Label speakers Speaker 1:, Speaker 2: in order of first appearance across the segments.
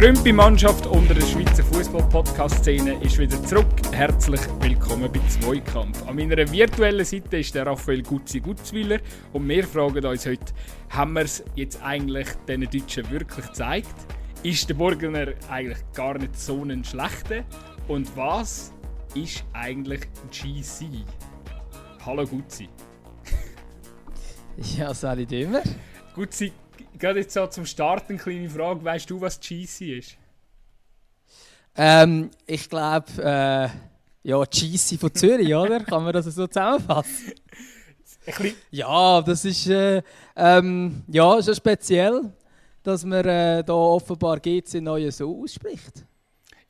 Speaker 1: gerümpte Mannschaft unter der Schweizer Fußball-Podcast-Szene ist wieder zurück. Herzlich willkommen bei Zweikampf. An meiner virtuellen Seite ist der Raphael Gutzi Gutzwiller und wir fragen uns heute, haben wir es jetzt eigentlich den Deutschen wirklich gezeigt? Ist der Burgener eigentlich gar nicht so ein schlechter? Und was ist eigentlich GC? Hallo Gutzi.
Speaker 2: Ja, sag ich immer.
Speaker 1: Gutzi, gerade jetzt so zum Start eine kleine Frage. Weißt du, was GC ist?
Speaker 2: Ähm, ich glaube, äh, ja, GC von Zürich, oder? Kann man das so zusammenfassen? Ja, das ist, äh, ähm, ja, ist speziell, dass man äh, da offenbar GC neu so ausspricht.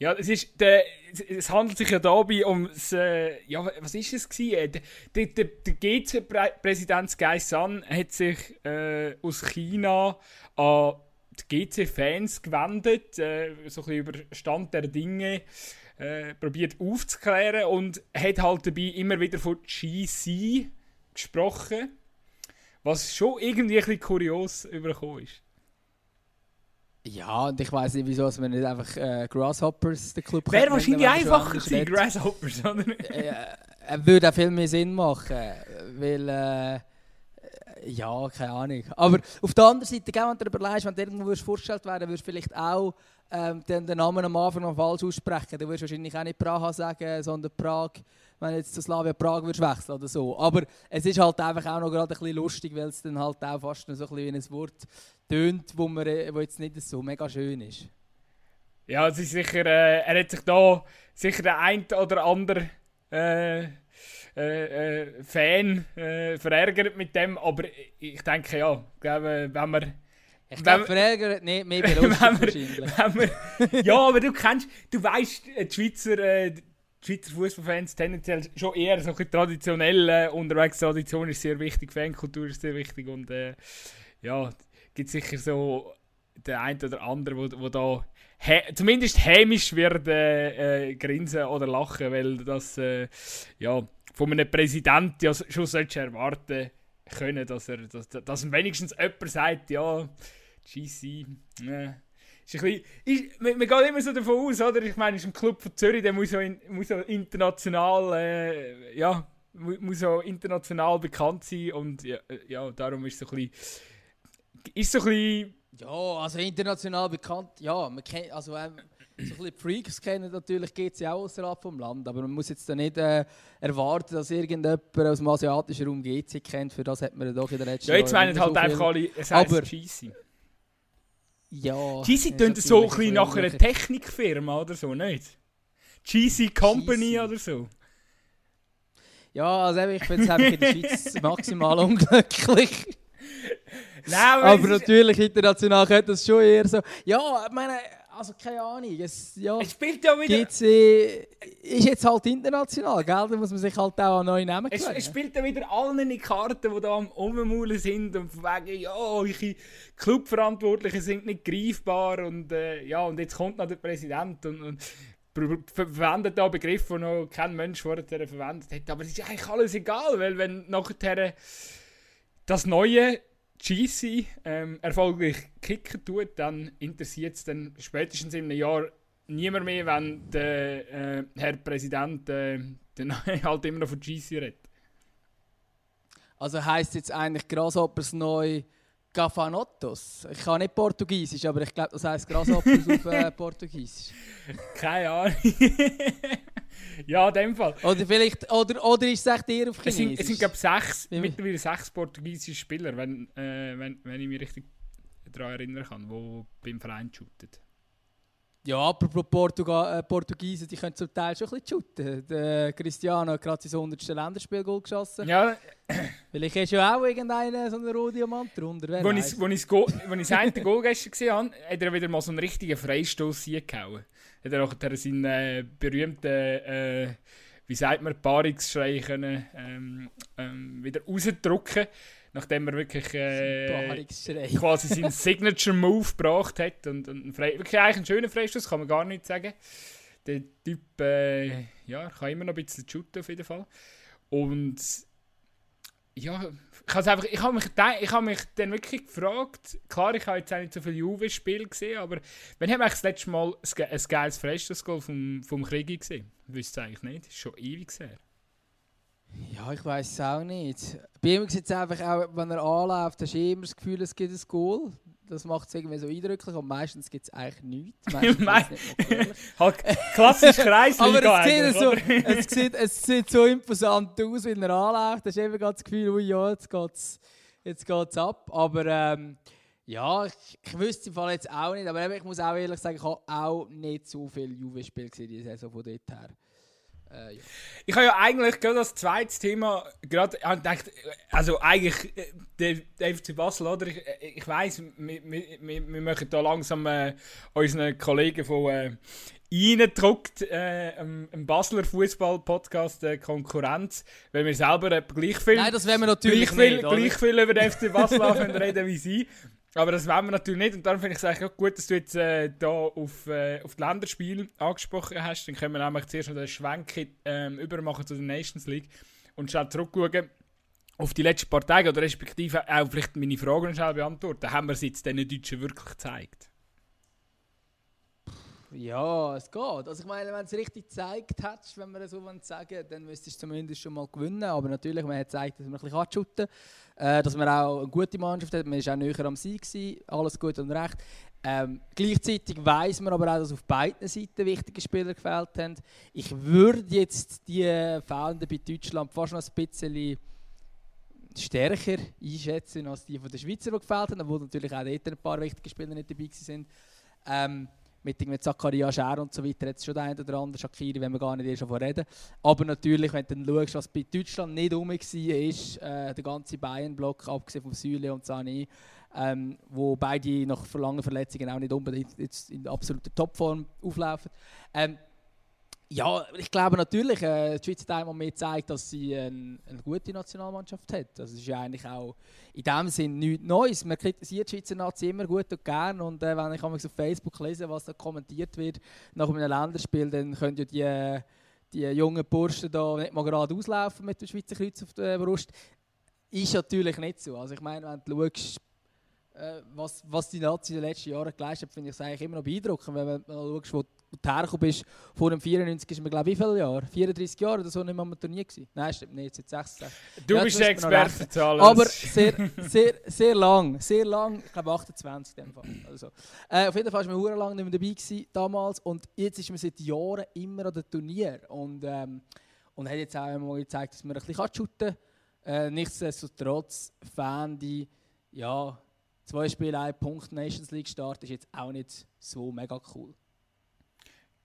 Speaker 1: Ja, es, ist der, es handelt sich ja dabei um das, äh, ja, was ist es gewesen? Der, der, der GC-Präsident Gai San hat sich äh, aus China an die GC-Fans gewendet, äh, so ein bisschen über Stand der Dinge äh, probiert aufzuklären und hat halt dabei immer wieder von GC gesprochen, was schon irgendwie ein bisschen kurios überkommen ist.
Speaker 2: Ja, und ich weiß nicht, wieso dass man nicht einfach äh, Grasshoppers den Club
Speaker 1: Wäre wahrscheinlich einfacher gewesen, Grasshoppers, oder?
Speaker 2: äh, äh, würde auch viel mehr Sinn machen, weil... Äh, ja, keine Ahnung. Aber auf der anderen Seite, wenn du dir überlegst, wenn du irgendwo vorgestellt werden würdest du vielleicht auch ähm, den, den, Namen am Anfang noch falsch aussprechen. Du würdest wahrscheinlich auch nicht Praha sagen, sondern Prag, wenn du jetzt zu Slavia Prag würdest wechseln oder so. Aber es ist halt einfach auch noch gerade ein bisschen lustig, weil es dann halt auch fast so ein bisschen wie ein Wort tönt, wo, man, äh, wo jetzt nicht so mega schön ist.
Speaker 1: Ja, es ist sicher, äh, er hat sich da sicher der ein oder andere äh, äh, äh, Fan äh, verärgert mit dem, aber ich denke ja, glaube, wenn man
Speaker 2: ich glaube, verärgert nicht, mehr belustigt wahrscheinlich.
Speaker 1: Wir, ja, aber du kennst, du weißt, die Schweizer, äh, die Schweizer Fußballfans tendenziell schon eher so ein traditionell äh, unterwegs. Tradition ist sehr wichtig, Fankultur ist sehr wichtig und äh, ja, gibt sicher so der ein oder andere, wo, wo da zumindest hämisch wird äh, äh, grinsen oder lachen, weil das äh, ja, von einem Präsidenten ja schon sollte erwarten können, dass er dass, dass wenigstens jemand sagt, ja, GC, äh, ist ein bisschen, ist, man, man, geht immer so davon aus, oder? Ich meine, ist ein Club von Zürich, der muss so, in, muss so international, äh, ja, muss so international bekannt sein und ja, äh, ja darum ist so ein bisschen ist so ein bisschen...
Speaker 2: Ja, also international bekannt, ja, man kennt, also ähm, so ein bisschen Freaks kennen natürlich geht es ja auch außerhalb vom Land, aber man muss jetzt da nicht äh, erwarten, dass irgendjemand aus dem asiatischen Raum GC kennt, für das hat man doch in der letzten
Speaker 1: Ja, jetzt meinen halt so einfach alle, es aber, GC.
Speaker 2: Ja.
Speaker 1: GC tönt so ein bisschen nach einer Technikfirma oder so, nicht? GC Company GC. oder so.
Speaker 2: Ja, also ich es einfach in der Schweiz maximal unglücklich.
Speaker 1: Nein,
Speaker 2: aber natürlich international könnte das schon eher so. Ja, ich meine, also keine Ahnung. Es, ja,
Speaker 1: es spielt ja wieder.
Speaker 2: Gibt's, äh, ist jetzt halt international, gell? Da muss man sich halt auch an neue Namen
Speaker 1: es, es spielt ja wieder allen in die Karten, die da am Ummaulen sind und wegen, ja, eure Clubverantwortlichen sind nicht greifbar und äh, ja, und jetzt kommt noch der Präsident und, und verwendet da Begriffe, die noch kein Mensch vorher verwendet hat. Aber es ist eigentlich alles egal, weil wenn nachher das Neue GC ähm, erfolgreich kicken tut, dann interessiert es dann spätestens in einem Jahr niemand mehr, wenn der äh, Herr Präsident äh, dann halt immer noch von GC redet.
Speaker 2: Also heisst jetzt eigentlich Grasshoppers neu Gafanottos? Ich kann nicht Portugiesisch, aber ich glaube, das heisst Grasshoppers auf äh, Portugiesisch.
Speaker 1: Keine Ahnung. ja, in dem Fall.
Speaker 2: Oder vielleicht, oder, oder ist es echt eher auf
Speaker 1: Chinesisch? Es sind, es sind glaube sechs, mittlerweile sechs portugiesische Spieler, wenn, äh, wenn, wenn ich mich richtig daran erinnern kann, die beim Verein shooten.
Speaker 2: Ja, apropos Portugal, äh, Portugiesen, die können zum Teil schon ein bisschen shooten. Der Cristiano hat gerade sein 100. Länderspielgoal geschossen.
Speaker 1: Ja.
Speaker 2: Vielleicht ist ja auch irgendeiner so ein Rodiamant drunter.
Speaker 1: Als ich, das eine Goal gestern gesehen habe, hat er wieder mal so einen richtigen Freistoß gehauen hat er auch seinen äh, berühmten, äh, wie sagt man, Paarungsschrei können, ähm, ähm, wieder rausdrücken nachdem er wirklich äh, quasi seinen Signature Move gebracht hat und, und Frei wirklich eigentlich ein schöner Freistoß, kann man gar nicht sagen. Der Typ äh, ja, kann immer noch ein bisschen shooten auf jeden Fall. Und ja, ich einfach, ich habe mich, ich habe mich dann wirklich gefragt, klar, ich habe jetzt auch nicht so viele Juve-Spiele gesehen, aber wann haben wir das letzte Mal ein, geiles Freistoßgoal vom, vom Krieg gesehen? Ich wüsste es eigentlich nicht, das ist schon ewig her.
Speaker 2: Ja, ich weiß es auch nicht. Bei ihm sieht es einfach auch, wenn er anläuft, hast du immer das Gefühl, es gibt ein Goal. Das macht es irgendwie so eindrücklich und meistens gibt es eigentlich nichts.
Speaker 1: halt klassisch Kreis.
Speaker 2: Aber es sieht, so, es, sieht, es sieht so imposant aus, wenn er anläuft. Da hast du eben das Gefühl, oh ja, jetzt geht es jetzt geht's ab. Aber ähm, ja, ich, ich wüsste im Fall jetzt auch nicht. Aber ich muss auch ehrlich sagen, ich habe auch nicht so viele Juve-Spiele gesehen, die Saison von dort her.
Speaker 1: Äh, ja. Ich habe ja eigentlich gerade das zweite Thema gerade gedacht, also eigentlich der, der FC Basel, oder? Ich, äh, ich weiß, wir, wir, wir machen da langsam äh, unseren Kollegen von äh, reingedruckt, äh, im, Basler Fußball-Podcast äh, Konkurrenz, weil wir selber äh, gleich viel,
Speaker 2: Nein, das wir natürlich
Speaker 1: gleich viel, gleich viel über den FC Basel reden wie sie. Aber das wollen wir natürlich nicht. Und darum finde ich es eigentlich auch gut, dass du jetzt äh, da auf, äh, auf die Länderspiele angesprochen hast. Dann können wir nämlich zuerst noch den Schwenk ähm, übermachen zu der Nations League und schnell zurückschauen auf die letzten paar Tage oder respektive auch vielleicht meine Fragen schnell beantworten. Haben wir es jetzt den Deutschen wirklich gezeigt?
Speaker 2: Ja, es geht. Also ich meine, wenn es richtig gezeigt hättest, wenn man so sagen dann müsstest du zumindest schon mal gewinnen. Aber natürlich, man hat gezeigt, dass man ein bisschen anschütten kann, äh, dass man auch eine gute Mannschaft hat. Man war auch näher am Sieg, gewesen, alles gut und recht. Ähm, gleichzeitig weiß man aber auch, dass auf beiden Seiten wichtige Spieler gefällt haben. Ich würde jetzt die Fehlenden bei Deutschland fast noch ein bisschen stärker einschätzen als die von der Schweizer, die gefällt haben, obwohl natürlich auch dort ein paar wichtige Spieler nicht dabei waren. Ähm, mit, mit Zakaria Scher und so weiter, jetzt schon der eine oder andere Shakiri, wenn wir gar nicht erst davon reden. Aber natürlich, wenn du dann schaust, was bei Deutschland nicht rum war, ist äh, der ganze Bayern-Block, abgesehen von Süle und Sané, ähm, wo beide nach langen Verletzungen auch nicht unbedingt jetzt in absoluter Topform auflaufen. Ähm, ja, ich glaube natürlich, äh, die Schweiz hat einmal mehr gezeigt, dass sie ein, eine gute Nationalmannschaft hat. Das ist ja eigentlich auch in dem Sinn nichts Neues. Man kritisiert die Schweizer Nazi immer gut und gern und äh, wenn ich auf Facebook lese, was da kommentiert wird nach einem Länderspiel, dann können ja die, die jungen Burschen da nicht mal gerade auslaufen mit dem Schweizer Kreuz auf der Brust. Ist natürlich nicht so. Also ich meine, wenn du schaust, äh, was, was die Nazi in den letzten Jahren geleistet hat, finde ich es eigentlich immer noch beeindruckend. Wenn, schaust, wo du hergekommen bist, vor dem 94 ist mir glaube ich wie viele Jahre? 34 Jahre oder so nicht mehr am Turnier gewesen? Nein, stimmt nicht, jetzt 66.
Speaker 1: Du ja, bist der Experte zu alles.
Speaker 2: Aber sehr, sehr, sehr lang, sehr lang, ich glaube 28 in dem Fall. Also, äh, auf jeden Fall war man lang nicht mehr dabei gewesen, damals und jetzt ist man seit Jahren immer an dem Turnier und, ähm, und hat jetzt auch einmal gezeigt, dass man ein bisschen shooten kann. Äh, nichtsdestotrotz, Fan, die, ja, zwei Spiele, ein Punkt Nations League Start ist jetzt auch nicht so mega cool.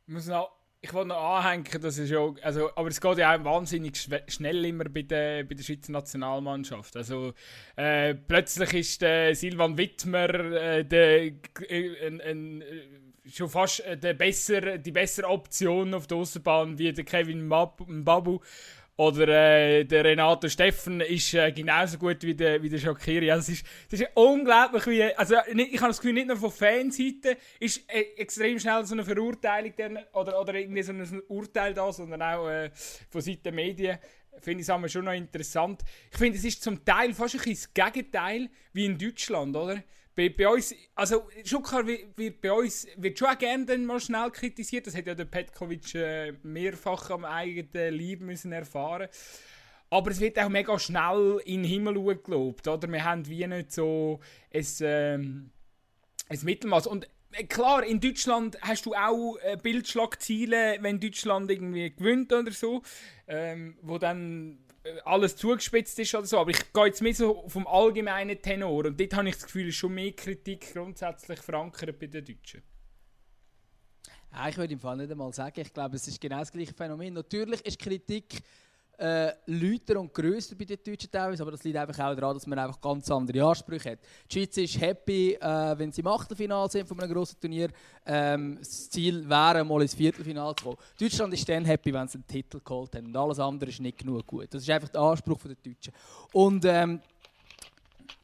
Speaker 1: Muss noch, ich wollte noch anhängen, das ist ja, also, aber es geht ja auch wahnsinnig schnell immer bei der, bei der Schweizer Nationalmannschaft. Also, äh, plötzlich ist der Silvan Wittmer äh, der, äh, ein, ein, äh, schon fast äh, der besser, die bessere Option auf der Außenbahn wie der Kevin Mbabu. Oder äh, der Renato Steffen ist äh, genauso gut wie der, wie der Shakiri. Also es, ist, es ist unglaublich, wie. Also ich habe das Gefühl, nicht nur von Fanseite ist äh, extrem schnell so eine Verurteilung dann, oder, oder irgendwie so ein Urteil da, sondern auch äh, von Seiten der Medien. Finde ich es schon noch interessant. Ich finde, es ist zum Teil fast ein bisschen das Gegenteil wie in Deutschland, oder? Bei, bei uns, also schon klar, wird bei uns wird schon auch gerne dann mal schnell kritisiert. Das hat ja der Petkovic äh, mehrfach am eigenen Leib müssen erfahren. Aber es wird auch mega schnell in den Himmel gelobt, oder? Wir haben wie nicht so ein, ein Mittelmaß. Und äh, klar, in Deutschland hast du auch äh, Bildschlagziele, wenn Deutschland irgendwie gewinnt oder so, ähm, wo dann äh, alles zugespitzt ist oder so, aber ich gehe jetzt mehr so vom allgemeinen Tenor und dort habe ich das Gefühl, ist schon mehr Kritik grundsätzlich verankert bei den Deutschen.
Speaker 2: Ja, ich würde im Fall nicht einmal sagen, ich glaube, es ist genau das gleiche Phänomen. Natürlich ist Kritik äh, lauter und grösser bei den Deutschen teilweise, aber das liegt einfach auch daran, dass man einfach ganz andere Ansprüche hat. Die Schweiz ist happy, äh, wenn sie im Achtelfinale sind von einem grossen Turnier. Ähm, das Ziel wäre, mal ins Viertelfinale zu kommen. Deutschland ist dann happy, wenn sie einen Titel geholt haben und alles andere ist nicht genug gut. Das ist einfach der Anspruch der Deutschen. Und ähm,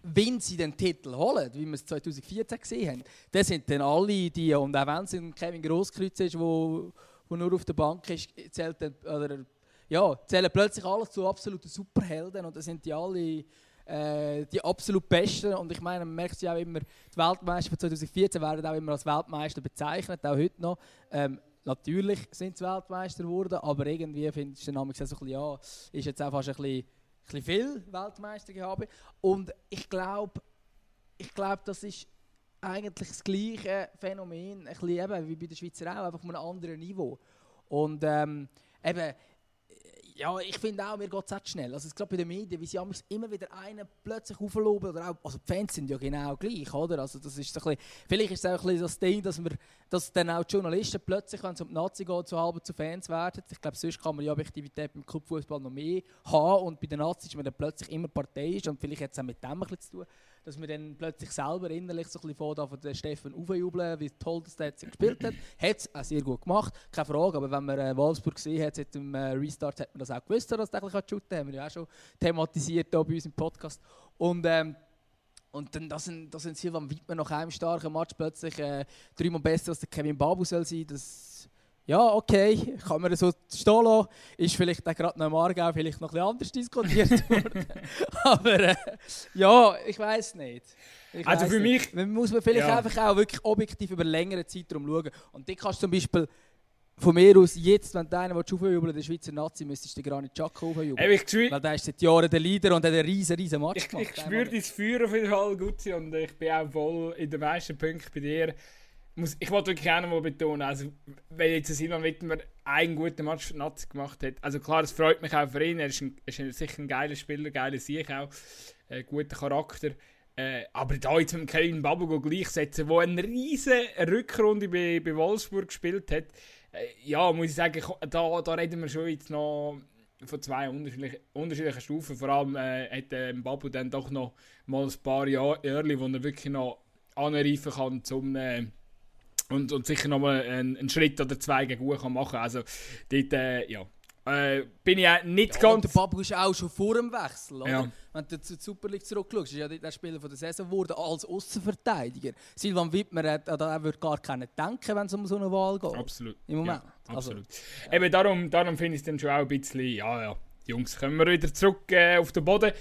Speaker 2: wenn sie den Titel holen, wie wir es 2014 gesehen haben, dann sind dann alle die, und auch wenn es Kevin Grosskreuz ist, wo nur auf der Bank ist, zählt dann, oder ja, zählen plötzlich alles zu absoluten Superhelden und da sind die alle äh, die absolut Besten. Und ich meine, man merkt ja auch immer, die Weltmeister von 2014 werden auch immer als Weltmeister bezeichnet, auch heute noch. Ähm, natürlich sind sie Weltmeister geworden, aber irgendwie finde ich dann so ein bisschen, ja, ist jetzt auch fast ein bisschen, ein bisschen viel Weltmeister gehabt. Und ich glaube, ich glaube, das ist eigentlich das gleiche Phänomen, ein bisschen eben wie bei den Schweizer auch, einfach auf einem anderen Niveau. Und ähm, eben, ja, ich finde auch, mir geht es auch schnell. Also gerade bei den Medien, wie sie immer wieder einen plötzlich aufloben oder auch, also die Fans sind ja genau gleich, oder? Also das ist so ein bisschen, vielleicht ist es auch ein bisschen das Ding, dass, wir, dass dann auch die Journalisten plötzlich, wenn es um die Nazi geht, so halb zu Fans werden. Ich glaube, sonst kann man die Objektivität beim Clubfußball noch mehr haben und bei den Nazis ist man dann plötzlich immer Partei ist und vielleicht hat es auch mit dem ein bisschen zu tun dass man dann plötzlich selber innerlich so ein bisschen von den Steffen aufjubeln, wie toll das der jetzt gespielt hat. Hat es auch sehr gut gemacht, keine Frage, aber wenn man äh, Wolfsburg gesehen hat, seit dem äh, Restart, hat man das auch gewusst, dass er shooten kann. haben wir ja auch schon thematisiert hier bei uns im Podcast. Und, ähm, und dann das sind, das sind Silvan Wittmann nach einem starken Match plötzlich äh, dreimal besser als der Kevin Babu soll sein. Das ja, okay, kann man so stehen lassen. Ist vielleicht auch gerade noch im Aargau vielleicht noch ein bisschen anders diskutiert worden. Aber äh, ja, ich weiß nicht. Ich
Speaker 1: also für
Speaker 2: nicht. mich... Man muss man vielleicht ja. einfach auch wirklich objektiv über längere Zeitraum schauen. Und dann kannst du zum Beispiel von mir aus jetzt, wenn du einen aufjubeln der Schweizer Nazi, müsstest du gar nicht Chaka aufjubeln. Weil der ist seit Jahren der Leader und hat einen riesen, riesen Match
Speaker 1: ich, gemacht. Ich spüre dein Feuer auf jeden Fall gut und ich bin auch voll in den meisten Punkten bei dir muss, ich wollte wirklich auch noch betonen, also wenn jetzt Simon Wittmer einen guten Match für Nazi gemacht hat, also klar, es freut mich auch für ihn, er ist, ein, ist sicher ein geiler Spieler, geiler Sieg auch, äh, guter Charakter, äh, aber da jetzt mit Kevin Babu gleichsetzen, der eine riesige Rückrunde bei, bei Wolfsburg gespielt hat, äh, ja, muss ich sagen, da, da reden wir schon jetzt noch von zwei unterschiedlichen, unterschiedlichen Stufen, vor allem äh, hat äh, Babu dann doch noch mal ein paar Jahre, wo er wirklich noch anreifen kann, zum äh, und, und sicher noch mal einen, einen Schritt oder zwei gegen machen kann. Also dort, äh, ja. Äh, bin ich auch nicht ja, ganz...
Speaker 2: der Babu ist auch schon vor dem Wechsel? Ja. Wenn du zur Super League zurückschaust, ist ja der Spieler von der Saison geworden als Außenverteidiger. Silvan Wittmer hat, da würde gar keiner denken, wenn es um so eine Wahl geht.
Speaker 1: Absolut.
Speaker 2: Im Moment.
Speaker 1: Ja, absolut. Also, Eben darum, darum finde ich es dann schon auch ein bisschen, ja, ja, Jungs, kommen wir wieder zurück äh, auf den Boden.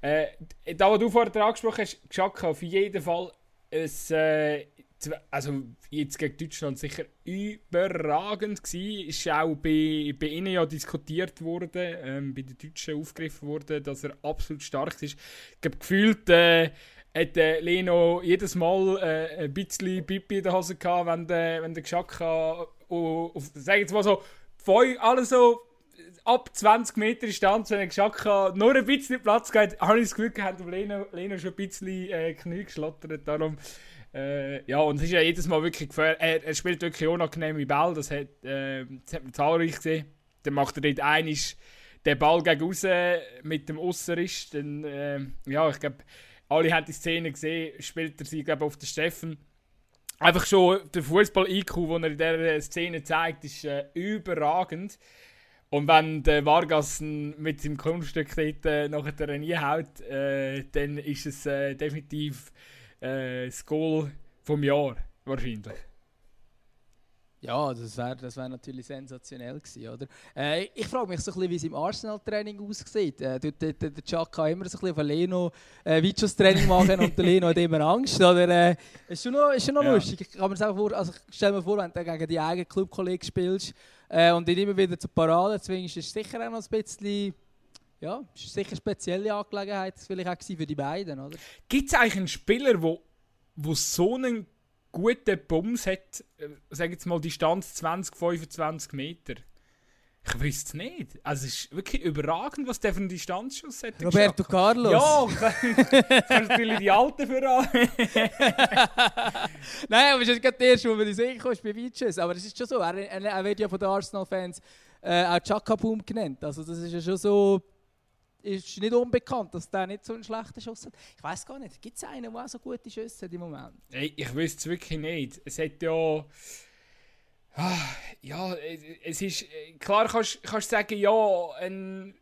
Speaker 1: Äh, da, was du vorher angesprochen hast, Geschacke auf jeden Fall ein, äh, also jetzt gegen Deutschland sicher überragend gewesen. Ist auch bei, bei ihnen ja diskutiert worden, ähm, bei den Deutschen aufgegriffen worden, dass er absolut stark ist. Ich glaube, gefühlt äh, hat äh, Leno jedes Mal äh, ein bisschen Pipi in der Hose gehabt, wenn der, wenn der Geschacka sag jetzt mal so, alles so ab 20 Meter Distanz, wenn der Geschacka nur ein bisschen Platz geht, habe ich das Gefühl gehabt, Leno, Leno schon ein bisschen äh, Knie geschlottert. Darum äh, ja, und es ist ja jedes Mal wirklich gefährlich. Er, er, spielt wirklich unangenehme Ball, das hat, äh, das hat man zahlreich gesehen. Dann macht er dort einisch den Ball gegen raus mit dem. Dann, äh, ja, ich glaube, alle haben die Szene gesehen, spielt er sie, glaube auf den Steffen. Einfach schon der Fußball-IQ, den er in dieser Szene zeigt, ist äh, überragend. Und wenn der Vargas mit seinem Kunststück dort äh, nachher nie haut, äh, dann ist es äh, definitiv äh, das Goal vom Jahr wahrscheinlich.
Speaker 2: Ja, das wäre das wär natürlich sensationell gewesen, oder? Äh, ich frage mich so ein bisschen, wie es im Arsenal-Training aussieht. Äh, der, der, der Chuck kann immer so ein bisschen auf Leno äh, Videos-Training machen und der Leno hat immer Angst, oder? Äh, ist schon noch, ist schon noch ja. lustig. Ich kann mir das vor, also stell mir vor, wenn du gegen die eigenen Clubkollegen spielst äh, und ihn immer wieder zur Parade zwingst, ist es sicher auch noch ein bisschen ja, ist sicher eine spezielle Angelegenheit vielleicht auch für die beiden, oder?
Speaker 1: Gibt es eigentlich einen Spieler, wo, wo so einen guten Bums hat, äh, sag jetzt mal Distanz 20, 25 Meter? Ich wüsste es nicht. Also es ist wirklich überragend, was der für einen Distanzschuss hat.
Speaker 2: Roberto geschafft. Carlos.
Speaker 1: Ja, kannst natürlich die Alten voran.
Speaker 2: Nein, aber es ist gerade der erste, wo man in den ist bei Vices. Aber es ist schon so, er, er, er wird ja von den Arsenal-Fans äh, auch Chaka Boom genannt. Also das ist ja schon so ist nicht unbekannt, dass der nicht so einen schlechten Schuss hat. Ich weiß gar nicht, gibt es einen, der auch so gute Schüsse hat im Moment?
Speaker 1: Hey, ich wüsste es wirklich nicht. Es hat ja. Ah, ja, es ist. Klar kannst du sagen, ja, ein.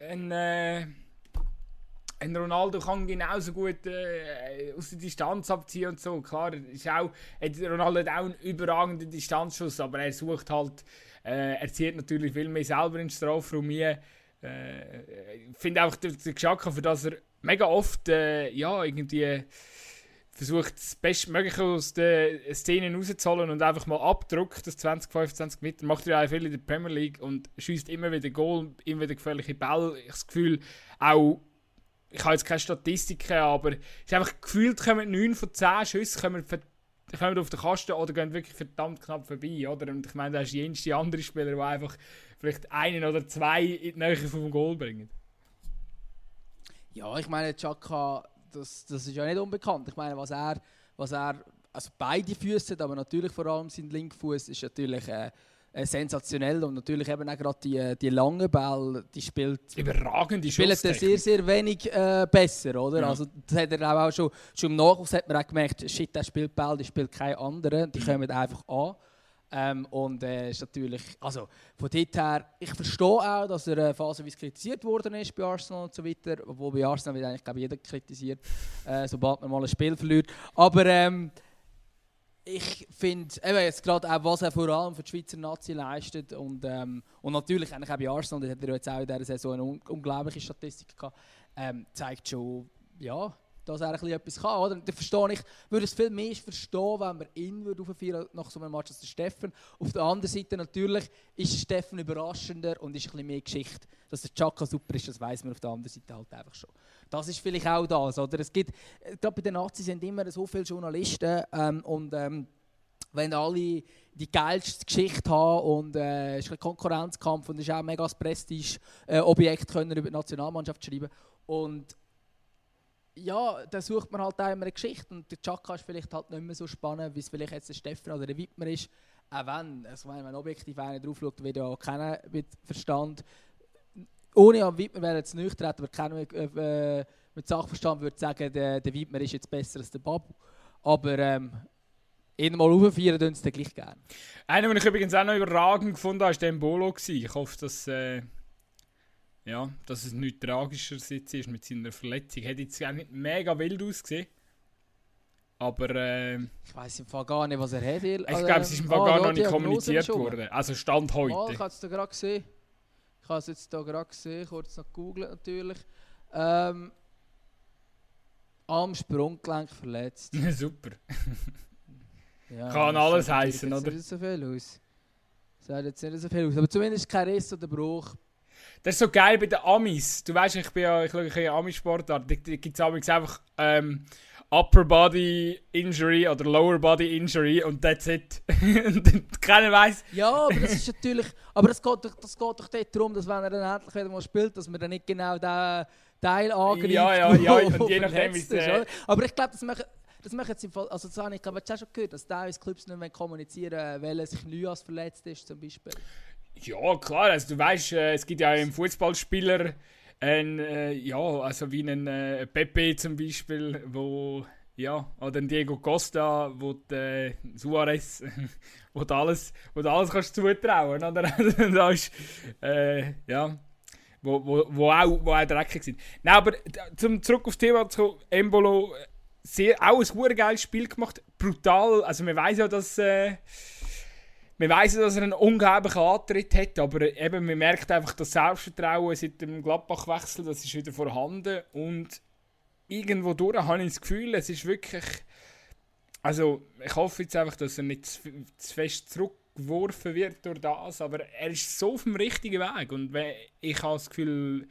Speaker 1: ein äh, ein Ronaldo kann genauso gut äh, aus der Distanz abziehen und so. Klar, ist auch, Ronaldo hat auch einen überragenden Distanzschuss, aber er sucht halt, äh, er zieht natürlich viel mehr selber in den Strafraum rein. Äh, ich finde auch der, Geschacke, für das er mega oft äh, ja, irgendwie versucht, das Bestmögliche aus den Szenen rauszuholen und einfach mal abdruckt, das 20, 25 Meter. Macht er ja viel in der Premier League und schießt immer wieder Goal, immer wieder gefährliche Bälle. Ich habe das Gefühl, auch, ich habe jetzt keine Statistiken, aber es ist einfach gefühlt, kommen 9 von 10 Schüssen kommen, kommen auf den Kasten oder gehen wirklich verdammt knapp vorbei. Oder? Und ich meine, da ist jenste andere Spieler, die einfach vielleicht einen oder zwei in die Nähe vom Goal bringen.
Speaker 2: Ja, ich meine, Chaka das, das ist ja nicht unbekannt. Ich meine, was er, was er also beide Füße, aber natürlich vor allem sein Linkfuß ist natürlich äh, äh, sensationell und natürlich eben auch gerade die, die langen Bälle, die spielt
Speaker 1: überragende
Speaker 2: spielt er sehr sehr wenig äh, besser, oder? Ja. Also das hat er auch schon schon im Nachwuchs hat man auch gemerkt, shit, der spielt Ball, die spielt keine anderen, die kommen einfach an. Ähm, und äh, ist natürlich, also von dort her, ich verstehe auch, dass er äh, phasenweise kritisiert worden ist bei Arsenal und so weiter, obwohl bei Arsenal wird eigentlich glaube jeder kritisiert, äh, sobald man mal ein Spiel verliert. Aber ähm, ich finde, jetzt gerade auch, was er vor allem für die Schweizer Nazi leistet und, ähm, und natürlich eigentlich auch bei Arsenal, da hat er jetzt auch in dieser Saison eine un unglaubliche Statistik gehabt, ähm, zeigt schon, ja, dass er etwas kann. Oder? Dann verstehe ich, würde es viel mehr verstehen, wenn wir ihn würde aufführen nach so einem Match als der Steffen. Auf der anderen Seite natürlich ist Steffen überraschender und ist ein mehr Geschichte. Dass der Chaka super ist, das weiß man auf der anderen Seite halt einfach schon. Das ist vielleicht auch das. Oder? Es gibt, äh, gerade bei den Nazis sind immer so viele Journalisten ähm, und ähm, wenn alle die geilste Geschichte haben und äh, ist ein Konkurrenzkampf und es ist auch ein mega Prestige-Objekt, äh, über die Nationalmannschaft schreiben. Und ja, da sucht man halt auch immer eine Geschichte und der Chaka ist vielleicht halt nicht mehr so spannend, wie es vielleicht jetzt der Steffen oder der Wittmer ist. Auch wenn, also wenn man objektiv einer drauf schaut, wird ja kennen mit Verstand. Ohne am Wittmer wäre jetzt nicht treten, aber keiner mit, äh, mit Sachverstand würde sagen, der, der Wittmer ist jetzt besser als der Babu. Aber ähm, ihn mal aufvieren tun sie dann gleich gerne.
Speaker 1: Einer, den ich übrigens auch noch überragend gefunden habe, war der Mbolo. Ich hoffe, dass... Äh ja, dass es nicht tragischer ist mit seiner Verletzung. Hätte jetzt auch nicht mega wild ausgesehen. Aber äh,
Speaker 2: Ich weiß im Fall gar nicht, was er hat.
Speaker 1: Ich also, glaube, es ist im Fall ah, gar noch nicht kommuniziert worden. Also Stand heute. Oh,
Speaker 2: ich habe es gerade gesehen. Ich habe es jetzt hier gerade gesehen, kurz noch gegoogelt natürlich. Ähm, am Sprunggelenk verletzt.
Speaker 1: Super. ja, Kann alles heißen, oder?
Speaker 2: Nicht so viel aus. Sieht jetzt nicht so viel aus. Aber zumindest kein Riss oder Bruch.
Speaker 1: Das ist so geil bei den Amis. Du weißt, ich bin ja, ich schaue ein Ami-Sportart. Da gibt es einfach ähm, Upper Body Injury oder Lower Body Injury und that's it. Keiner weiß.
Speaker 2: Ja, aber das ist natürlich. Aber es geht, das geht doch dort darum, dass wenn er dann endlich wieder mal spielt, dass man dann nicht genau den Teil angreift.
Speaker 1: Ja, ja, ja. Und je nachdem, wie es
Speaker 2: äh, Aber ich glaube, das machen. Das machen jetzt im Fall, also das habe ich glaube schon gehört, dass teilweise Clubs nicht mehr kommunizieren, weil er sich Neujahr verletzt ist zum Beispiel.
Speaker 1: Ja, klar, also du weißt, äh, es gibt ja im Fußballspieler ein, äh, ja, also wie einen äh, Pepe zum Beispiel, wo, ja, oder Diego Costa, wo die, äh, Suarez, wo du alles, wo du alles kannst zutrauen, oder? da ist, äh, ja, wo, wo, wo, auch, wo auch dreckig sind. Nein, aber zum zurück aufs Thema zu Embolo, sehr, auch ein geiles Spiel gemacht, brutal, also man weiß ja, dass äh, wir wissen, dass er einen unglaublichen Antritt hat, aber eben, man merkt einfach, das Selbstvertrauen seit dem Gladbach-Wechsel, das ist wieder vorhanden und irgendwo durch habe ich das Gefühl, es ist wirklich, also ich hoffe jetzt einfach, dass er nicht zu, zu fest zurückgeworfen wird durch das, aber er ist so auf dem richtigen Weg und ich habe das Gefühl,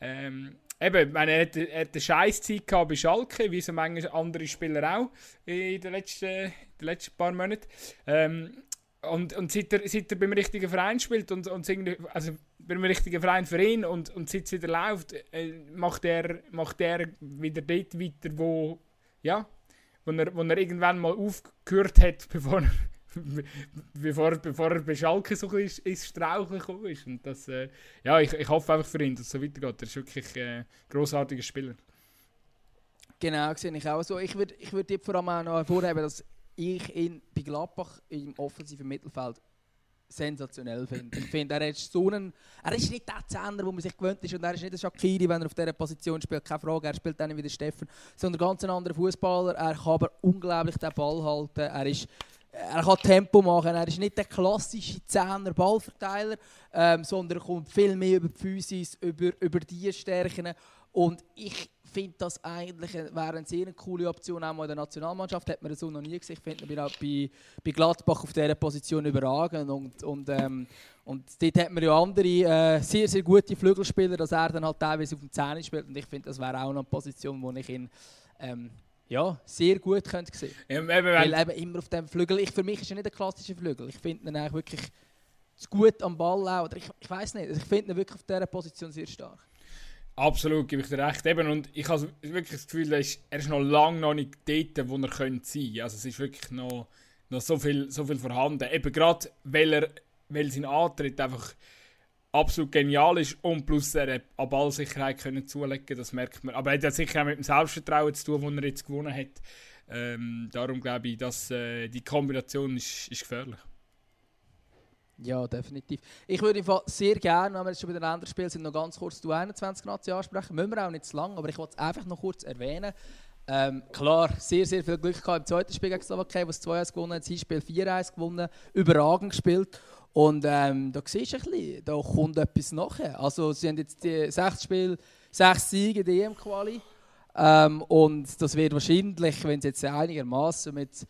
Speaker 1: ähm, Eben, meine, er, hat, er hat eine Scheißzeit bei Schalke, wie so manche andere Spieler auch in den letzten, in den letzten paar Monaten. Ähm, und, und seit, er, seit er beim richtigen Verein spielt und, und also beim richtigen Verein für ihn und, und seit es wieder läuft, äh, macht, er, macht er wieder dort weiter, wo, ja, wo, er, wo er irgendwann mal aufgehört hat, bevor er, bevor, bevor er bei Schalke so ins, ins Straucheln gekommen ist. Und das, äh, ja, ich, ich hoffe einfach für ihn, dass es so weitergeht. Er ist wirklich äh, ein grossartiger Spieler.
Speaker 2: Genau, sehe ich auch so. Ich würde ich würd vor allem auch noch hervorheben, dass ich ihn bei Gladbach im offensiven Mittelfeld sensationell finde. Ich finde, er ist so ein, er ist nicht der Zehner, wo man sich gewöhnt ist und er ist nicht der Shakiri, wenn er auf dieser Position spielt, keine Frage, er spielt dann wie der Steffen, sondern ganz ein anderer Fußballer. Er kann aber unglaublich den Ball halten, er ist er kann Tempo machen, er ist nicht der klassische Zehner Ballverteiler, ähm, sondern er kommt viel mehr über die Physis, über, über die Stärken und ich finde das eigentlich wäre eine sehr coole Option, auch mal in der Nationalmannschaft, hat man so noch nie gesehen. Ich finde ihn auch bei, bei Gladbach auf dieser Position überragend und, und, ähm, und dort hat man ja andere äh, sehr, sehr gute Flügelspieler, dass er dann halt teilweise auf dem Zähne spielt und ich finde, das wäre auch noch eine Position, wo ich ihn ähm, ja, sehr gut könnte sehen. Ja, eben, Weil eben immer auf dem Flügel, ich, für mich ist er nicht der klassische Flügel, ich finde ihn eigentlich wirklich zu gut am Ball auch, oder ich, ich weiß nicht, ich finde ihn wirklich auf dieser Position sehr stark.
Speaker 1: Absolut, gebe ich dir recht. Eben, und ich habe wirklich das Gefühl, er ist, er ist noch lange noch nicht dort, wo er könnte sein Also es ist wirklich noch, noch so, viel, so viel vorhanden. Eben gerade, weil, er, weil sein Antritt einfach absolut genial ist und plus er an Ballsicherheit können zulegen, das merkt man. Aber er hat sicher auch mit dem Selbstvertrauen zu tun, das er jetzt gewonnen hat. Ähm, darum glaube ich, dass äh, die Kombination ist, ist gefährlich.
Speaker 2: Ja, definitiv. Ich würde sehr gerne, wenn wir jetzt schon bei den Länderspielen sind, noch ganz kurz die 21 Nationen ansprechen. Müssen wir auch nicht zu lang, aber ich wollte es einfach noch kurz erwähnen. Ähm, klar, sehr, sehr viel Glück gehabt im zweiten Spiel gegen Slowakei, wo es 2-1 gewonnen hat, das Spiel 4-1 gewonnen, überragend gespielt. Und ähm, da siehst du ein bisschen, da kommt etwas nachher. Also sie haben jetzt die sechs Spiele, sechs Siege in der EM-Quali. Ähm, und das wird wahrscheinlich, wenn es jetzt einigermaßen mit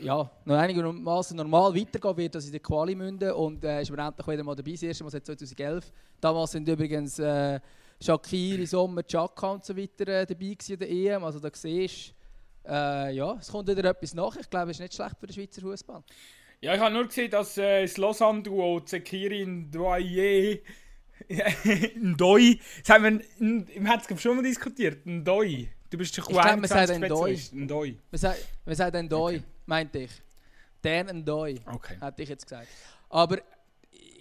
Speaker 2: ja, noch einigermaßen normal weitergehen wird, dass in der Quali münden und äh, ist man endlich wieder mal dabei. Das erste Mal seit 2011. Damals sind übrigens äh, Shakiri, Sommer, Chaka und so weiter äh, dabei in der EM. Also da siehst äh, ja, es kommt wieder etwas nach. Ich glaube, es ist nicht schlecht für den Schweizer Fußball.
Speaker 1: Ja, ich habe nur gesehen, dass äh, das Lausanne-Duo Zekiri Ndoye Ndoi, das haben wir im Herzkampf schon mal diskutiert, Ndoi. Du bist doch
Speaker 2: ein sagt Ndoi. Man sagt, Ndoi, okay. Meinte ich. Dan Ndoi, okay. hätte ich jetzt gesagt. Aber,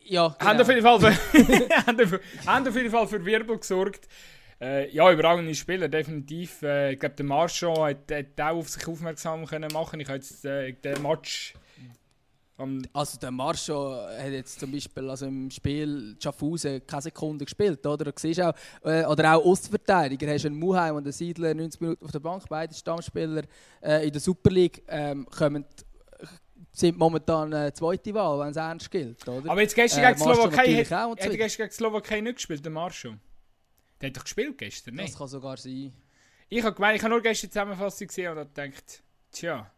Speaker 2: ja,
Speaker 1: genau. haben, auf jeden Fall für, haben auf jeden Fall für Wirbel gesorgt. Äh, ja, überragende Spieler, definitiv. Äh, ich glaube, der Marchand hat, hat auch auf sich aufmerksam können machen. Ich habe jetzt äh, den Match
Speaker 2: also der Marscho hat jetzt zum Beispiel also im Spiel Schaffhausen keine Sekunde gespielt, oder? Du siehst auch, äh, oder auch Ostverteidiger, hast einen Muheim und einen Siedler 90 Minuten auf der Bank, beide Stammspieler äh, in der Super League ähm, kommen sind momentan äh, zweite Wahl, wenn es ernst gilt, oder?
Speaker 1: Aber jetzt gestern äh, gegen Slowakei hat, hat er gestern gegen Slowakei nicht gespielt, der Marscho. Der hat doch gespielt gestern, ne?
Speaker 2: Das kann sogar sein.
Speaker 1: Ich habe gemeint, ich habe nur gestern die Zusammenfassung gesehen und habe gedacht, tja,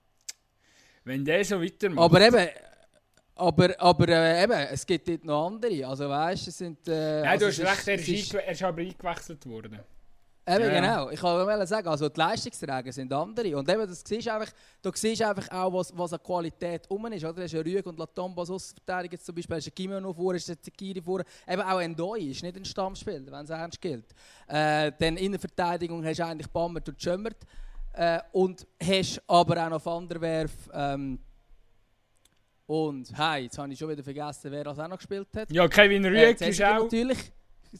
Speaker 1: wenn der so weitermacht...
Speaker 2: Aber eben... Aber, aber äh, eben, es gibt dort noch andere. Also weißt, es sind... Äh,
Speaker 1: Nein,
Speaker 2: also
Speaker 1: du hast recht, er ist, ist, er ist aber eingewechselt worden.
Speaker 2: Eben, ja. genau. Ich wollte sagen, also die Leistungsträger sind andere. Und eben, das siehst einfach, du siehst einfach auch, was, was an Qualität um ist. Oder? Du hast Rüeg und Latomba als Außenverteidiger zum Beispiel, hast noch vor, hast Zekiri vor. Eben auch ein Doi ist nicht ein Stammspieler, wenn es ernst gilt. Äh, dann in der Verteidigung hast du eigentlich Bammert und Schömmert. Äh, und hast aber auch noch Van der Werf... Ähm, und hey, jetzt habe ich schon wieder vergessen, wer das auch noch gespielt hat.
Speaker 1: Ja, Kevin Rüegg äh, ist auch.
Speaker 2: Natürlich.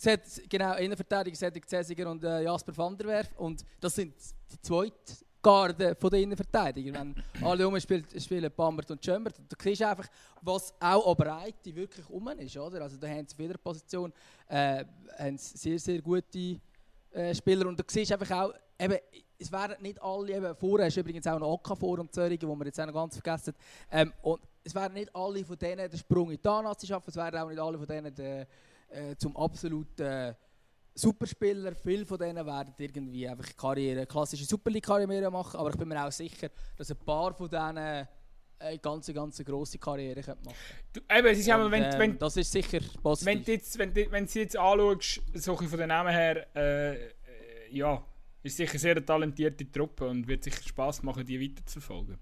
Speaker 2: Hat, genau, Innenverteidiger Cedric Cäsiger und äh, Jasper van der Werf. Und das sind die zweite Garde der Innenverteidiger. Wenn alle um spielen, Bambert und Schömbert. Du siehst einfach, was auch an Breite wirklich um ist. Oder? Also da haben sie auf jeder Position äh, haben sehr, sehr gute äh, Spieler. Und du siehst einfach auch, eben, es werden nicht alle, eben, vorher ist übrigens auch noch Okafor und Zörigen, wo wir jetzt auch noch ganz vergessen ähm, und es werden nicht alle von denen den Sprung in die A-Nazi schaffen, es werden auch nicht alle von denen den, äh, zum absoluten äh, Superspieler. Viele von denen werden irgendwie einfach Karriere, klassische Super League-Karriere machen, aber ich bin mir auch sicher, dass ein paar von denen eine ganz, ganz grosse Karriere machen
Speaker 1: können. Eben, es ist Und, wenn, ähm, wenn,
Speaker 2: das ist sicher
Speaker 1: positiv. Wenn du jetzt, wenn, wenn du jetzt anschaust, so von den Namen her, äh, äh, ja, ist sicher eine sehr talentierte Truppe und wird sicher Spaß machen, die weiter zu verfolgen.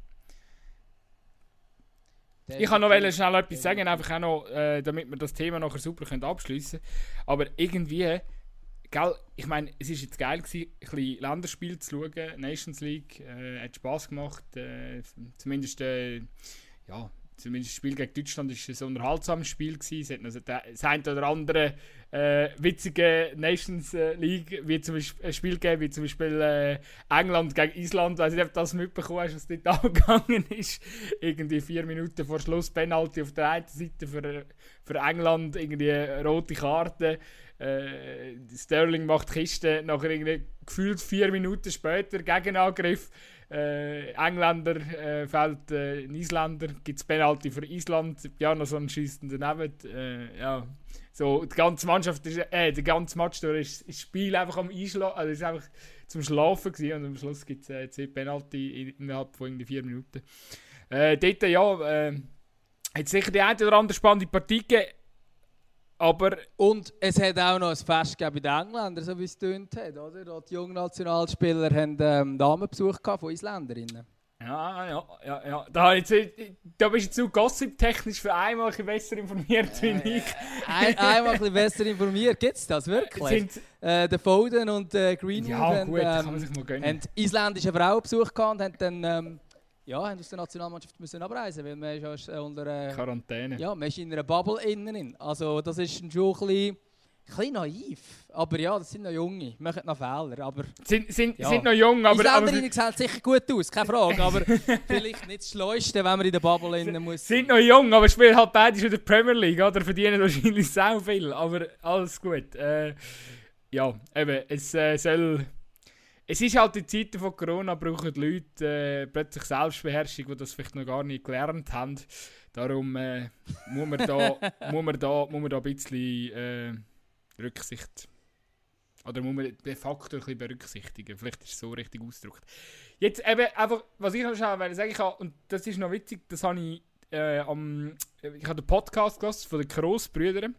Speaker 1: Ich kann noch schnell etwas sagen, einfach auch noch, äh, damit wir das Thema nachher super können abschließen können. Aber irgendwie, gell, ich meine, es war jetzt geil gewesen, ein bisschen Länderspiel zu schauen, Nations League, äh, hat Spaß gemacht, äh, zumindest, äh, ja, zumindest das Spiel gegen Deutschland war ein unterhaltsames Spiel gewesen. Es hat noch das eine oder andere äh, witzige Nations äh, League, wie zum Beispiel ein Spiel gegeben, wie zum Beispiel äh, England gegen Island. Weiß nicht, ob du das mitbekommen hast, was dort angegangen ist. Irgendwie vier Minuten vor Schluss Penalty auf der einen Seite für, für England, irgendwie rote Karte. Äh, Sterling macht Kiste, nachher irgendwie gefühlt vier Minuten später Gegenangriff. Äh, Engländer äh, fällt äh, ein Isländer, gibt es Penalty für Island, Bjarnason schießt daneben. Äh, ja. So, die ganze Mannschaft, ist, äh, der ganze Match durch ist, das Spiel einfach am Einschlafen, also ist einfach zum Schlafen gewesen und am Schluss gibt es äh, zwei Penalty innerhalb von irgendwie vier Minuten. Äh, dort, ja, äh, hat sicher die eine oder andere spannende Partie gegeben, aber...
Speaker 2: Und es hat auch noch ein Fest bei den Engländern, so wie es tönt hat, oder? Die jungen Nationalspieler haben ähm, Damenbesuch von Isländerinnen.
Speaker 1: Ja, ja, ja, ja. Da, jetzt, da bist du zu gossip-technisch für einmal ein bisschen besser informiert wie
Speaker 2: äh, ich. Ein, einmal ein bisschen besser informiert. Gibt es das wirklich? Sind, äh, der Foden und äh, Greenwood
Speaker 1: ja, haben, gut, ähm, mal gönnen.
Speaker 2: haben isländische Frauenbesuch gehabt und haben dann ähm, ja, haben aus der Nationalmannschaft müssen abreisen, weil man ist ja unter äh,
Speaker 1: Quarantäne.
Speaker 2: Ja, man ist in einer Bubble innen. Also das ist schon ein bisschen bisschen naiv. Aber ja, das sind noch Junge, machen noch Fehler. Aber,
Speaker 1: sind, sind, ja. sind noch jung, aber...
Speaker 2: Isländerinnen sehen sicher gut aus, keine Frage. Aber vielleicht nicht das Schleuste, wenn man in der Bubble innen muss.
Speaker 1: Sind noch jung, aber spielen halt beide schon in der Premier League, oder? Verdienen wahrscheinlich sehr viel. Aber alles gut. Äh, ja, eben, es äh, soll... Es ist halt in Zeiten von Corona brauchen die Leute äh, plötzlich Selbstbeherrschung, die das vielleicht noch gar nicht gelernt haben. Darum äh, muss, man da, muss, man da, muss man da ein bisschen... Äh, Rücksicht. Oder muss man den Faktor ein bisschen berücksichtigen? Vielleicht ist es so richtig ausgedrückt. Jetzt eben einfach, was ich noch schnell sagen kann, und das ist noch witzig, das habe ich äh, am. Ich habe den Podcast gehört von den Kroos-Brüdern.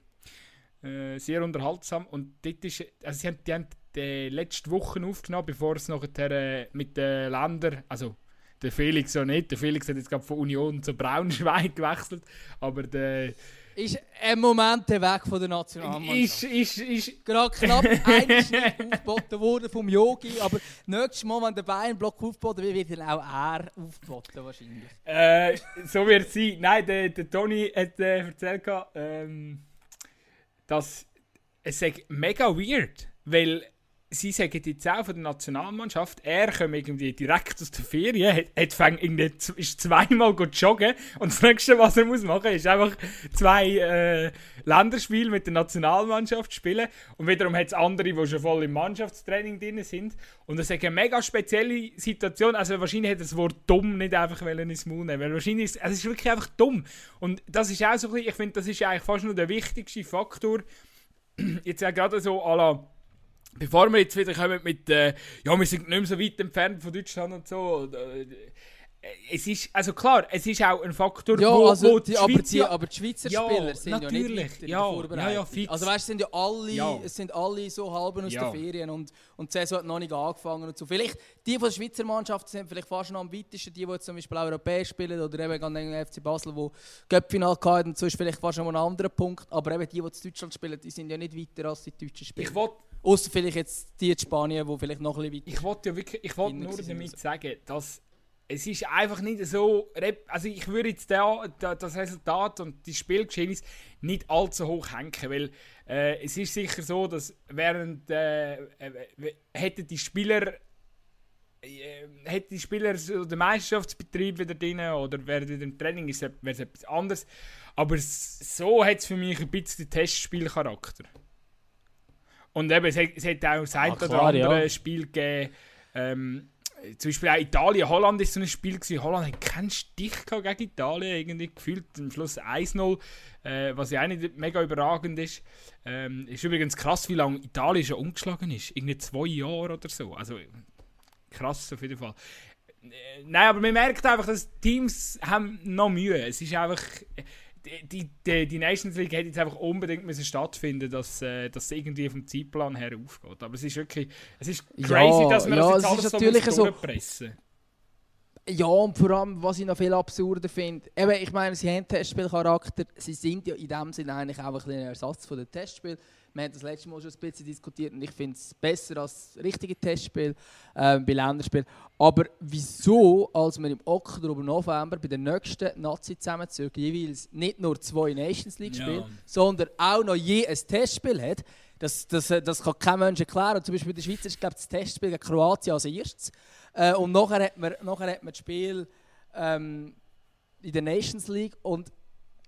Speaker 1: Äh, sehr unterhaltsam. Und dort ist. Also sie haben, die haben die letzte Woche aufgenommen, bevor es nachher äh, mit den Ländern. Also der Felix ja nicht. Der Felix hat jetzt gerade von Union zu Braunschweig gewechselt. Aber der
Speaker 2: ist ein Moment weg von der Nationalmannschaft.
Speaker 1: Ist, ist, ist.
Speaker 2: Gerade knapp ein Schnitt aufgeboten worden vom Yogi, aber nächstes Mal, wenn der Beinblock aufgeboten wird, wird auch er aufgeboten wahrscheinlich.
Speaker 1: Äh, so wird es sein. Nein, der, der Toni hat äh, erzählt, ähm, dass es mega weird, weil sie sagen jetzt auch von der Nationalmannschaft, er kommt irgendwie direkt aus der Ferien, hat, hat fang irgendwie, ist zweimal joggen und das nächste, was er muss machen, ist einfach zwei äh, Länderspiele mit der Nationalmannschaft spielen und wiederum hat es andere, die schon voll im Mannschaftstraining drin sind und das ist eine mega spezielle Situation, also wahrscheinlich hätte das Wort dumm nicht einfach ins Maul nehmen, weil wahrscheinlich ist also es ist wirklich einfach dumm und das ist auch so ein bisschen, ich finde, das ist eigentlich fast nur der wichtigste Faktor, jetzt ja gerade so à la Bevor wir jetzt wieder kommen mit, äh, ja, wir sind nicht mehr so weit entfernt von Deutschland und so. Äh, es ist, also klar, es ist auch ein Faktor,
Speaker 2: ja,
Speaker 1: wo,
Speaker 2: also
Speaker 1: wo
Speaker 2: die, aber, die, aber die Schweizer ja, Spieler sind natürlich. ja nicht
Speaker 1: ja. Ja, ja.
Speaker 2: Also weißt, sind ja alle, ja. es sind alle so halben aus der Ferien und, und die Saison hat noch nicht angefangen und so. Vielleicht, die von der Schweizer Mannschaft sind vielleicht fast noch am weitesten, die, die zum Beispiel europäisch spielen oder eben gegen den FC Basel, wo Göppfinal hatten und so ist vielleicht fast noch ein anderer Punkt. Aber eben die, die in Deutschland spielen, die sind ja nicht weiter als die deutschen Spieler. Außer vielleicht jetzt die in Spanien, die vielleicht noch ein bisschen
Speaker 1: weiter Ich wollte ja wirklich, ich wollte nur damit sagen, dass es ist einfach nicht so, also ich würde jetzt da, das Resultat und die Spielgeschehnisse nicht allzu hoch hängen, weil äh, es ist sicher so, dass während äh, äh, hätten die Spieler äh, hätten die Spieler so den Meisterschaftsbetrieb wieder drin oder während wieder im Training wäre es etwas anderes, aber so hat es für mich ein bisschen Testspielcharakter. Und eben, es hat, es hat auch das ein oder andere ja. Spiel gegeben. Ähm, zum Beispiel auch Italien, Holland ist so ein Spiel gewesen. Holland hat keinen Stich gegen Italien, irgendwie gefühlt am Schluss 1-0, äh, was ja auch nicht mega überragend ist. Ähm, ist übrigens krass, wie lange Italien schon umgeschlagen ist. Irgendwie zwei Jahre oder so. Also krass auf jeden Fall. Äh, nein, aber man merkt einfach, dass Teams haben noch Mühe. Es ist einfach die, die, die Nations League hätte jetzt einfach unbedingt müssen stattfinden dass äh, das irgendwie vom Zeitplan her aufgeht. Aber es ist wirklich es ist crazy,
Speaker 2: ja,
Speaker 1: dass man
Speaker 2: ja,
Speaker 1: das jetzt alles
Speaker 2: natürlich
Speaker 1: so durchpressen
Speaker 2: Ja, und vor allem, was ich noch viel absurder finde, eben, ich meine, sie haben Testspielcharakter, sie sind ja in dem Sinne eigentlich auch ein, ein Ersatz von den Testspielen. Wir haben das letzte Mal schon ein bisschen diskutiert und ich finde es besser als richtige Testspiel äh, bei Länderspielen. Aber wieso, als wir im Oktober, November bei den nächsten Nazi zusammenzügen, jeweils nicht nur zwei Nations League spielen, ja. sondern auch noch je ein Testspiel hat, das, das, das kann kein Mensch erklären. Und zum Beispiel in der Schweiz ist glaube das Testspiel gegen Kroatien als erstes. Äh, und nachher hat man, nachher hat man das Spiel ähm, in der Nations League. Und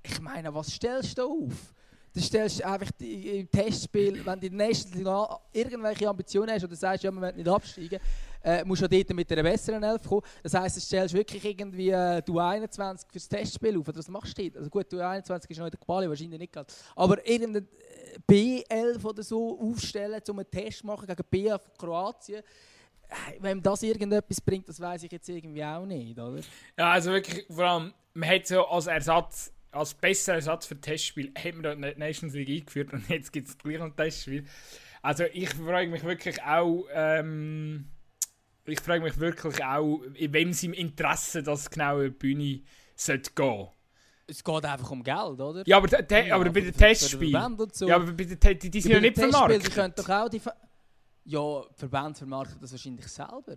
Speaker 2: ich meine, was stellst du auf? Du stellst einfach im Testspiel, wenn du in der Nations League irgendwelche Ambitionen hast oder sagst, ja, wir wollen nicht absteigen, äh, musst du dort mit einer besseren Elf kommen. Das heisst, du stellst wirklich irgendwie äh, du 21 fürs Testspiel auf. Oder was machst du dort? Also gut, du 21 ist noch in der Quali, wahrscheinlich nicht gerade. Aber irgendein äh, B11 oder so aufstellen, um einen Test zu machen gegen BF Kroatien wenn das irgendetwas bringt, das weiß ich jetzt irgendwie auch nicht, oder?
Speaker 1: Ja, also wirklich, vor allem, man hat so als Ersatz, als besserer Ersatz für Testspiel, hat man da die Nations League eingeführt und jetzt gibt es gleich ein Testspiel. Also ich frage mich wirklich auch, ähm, ich frage mich wirklich auch, in wem im Interesse das genau eine Bühne sollte gehen.
Speaker 2: Es geht einfach um Geld, oder?
Speaker 1: Ja, aber, ja, aber bei den Testspielen. So. Ja, aber bei den, die, die sind ja nicht vermarktet. Die
Speaker 2: können doch auch die. Ja, die Verbände vermarkten das wahrscheinlich selber.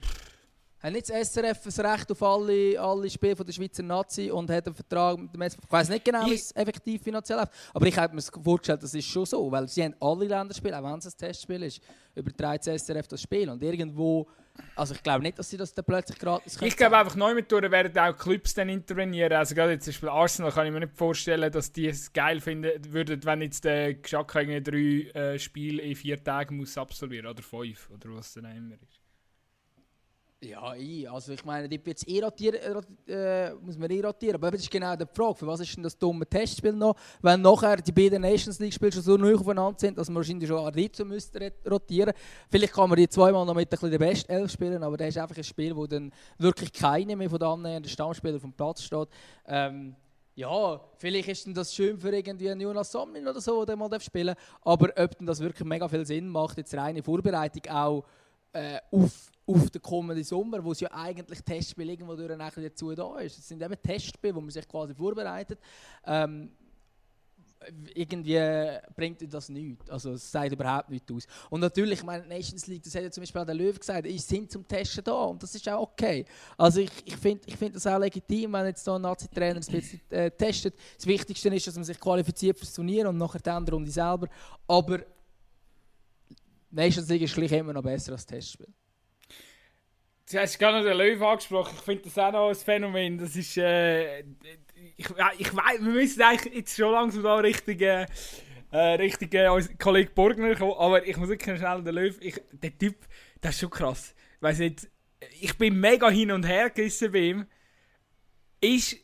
Speaker 2: Hat nicht das SRF das Recht auf alle, alle Spiele von der Schweizer Nazi und hat einen Vertrag mit dem SRF? Ich weiß nicht genau, wie es effektiv finanziell läuft, aber ich habe mir vorgestellt, das ist schon so, weil sie haben alle Länderspiele, auch wenn es ein Testspiel ist, überträgt das SRF das Spiel und irgendwo, also ich glaube nicht, dass sie das dann plötzlich gratis
Speaker 1: können. Ich glaube einfach neu mit durch werden auch Clubs dann intervenieren, also gerade jetzt zum Beispiel Arsenal kann ich mir nicht vorstellen, dass die es geil finden würden, wenn jetzt der Geschacke drei äh, Spiele in vier Tagen muss absolvieren oder fünf oder was dann immer ist.
Speaker 2: Ja, ich, also ich meine, die jetzt eh rotieren, äh, muss man eh rotieren. Aber das ist genau die Frage, für was ist denn das dumme Testspiel noch, wenn nachher die beiden Nations League Spiele schon so neu aufeinander sind, dass man wahrscheinlich schon Arrizzo müsste rotieren. Vielleicht kann man die zweimal noch mit der Best 11 spielen, aber das ist einfach ein Spiel, wo dann wirklich keine mehr von den annähernden Stammspielern vom Platz steht. Ähm, ja, vielleicht ist denn das schön für irgendwie einen Jonas Somlin oder so, der mal spielen Aber ob denn das wirklich mega viel Sinn macht, jetzt reine Vorbereitung auch äh, auf auf den kommenden Sommer, wo es ja eigentlich Testspiel irgendwo durch dazu da ist. Es sind eben Testspiele, wo man sich quasi vorbereitet. Ähm, irgendwie bringt das nichts. Also es sagt überhaupt nichts aus. Und natürlich, meine Nations League, das hat ja zum Beispiel auch der Löw gesagt, ich sind zum Testen da und das ist auch okay. Also ich, ich finde ich find das auch legitim, wenn jetzt da ein Nazi-Trainer ein bisschen äh, testet. Das Wichtigste ist, dass man sich qualifiziert fürs Turnier und nachher dann Runde selber. Aber Nations League ist gleich immer noch besser als Testspiel.
Speaker 1: Du hast gerade den Löw angesprochen. Ich finde das auch noch ein Phänomen. Das ist. Äh, ich, ich weiß, wir müssen eigentlich jetzt schon langsam da richtig. Äh, richtig äh, Kollege Borgner kommen. Aber ich muss wirklich schnell den Löw. Ich, der Typ, das ist schon krass. Weiss nicht, ich bin mega hin und her gerissen bei ihm. Ist,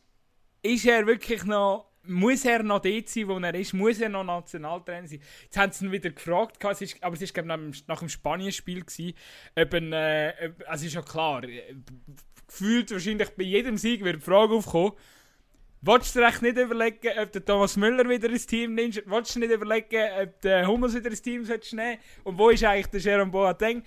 Speaker 1: ist er wirklich noch muss er noch dort sein, wo er ist? Muss er noch Nationaltrainer sein? Jetzt haben sie ihn wieder gefragt, es ist, aber es war nach, dem Spanien-Spiel, ein, äh, also ist ja klar, äh, gefühlt wahrscheinlich bei jedem Sieg wird die Frage aufkommen, Wolltest du dir nicht überlegen, ob der Thomas Müller wieder ins Team nimmt? Wolltest du nicht überlegen, ob der Hummels wieder ins Team nehmen Und wo ist eigentlich der Jerome Boateng?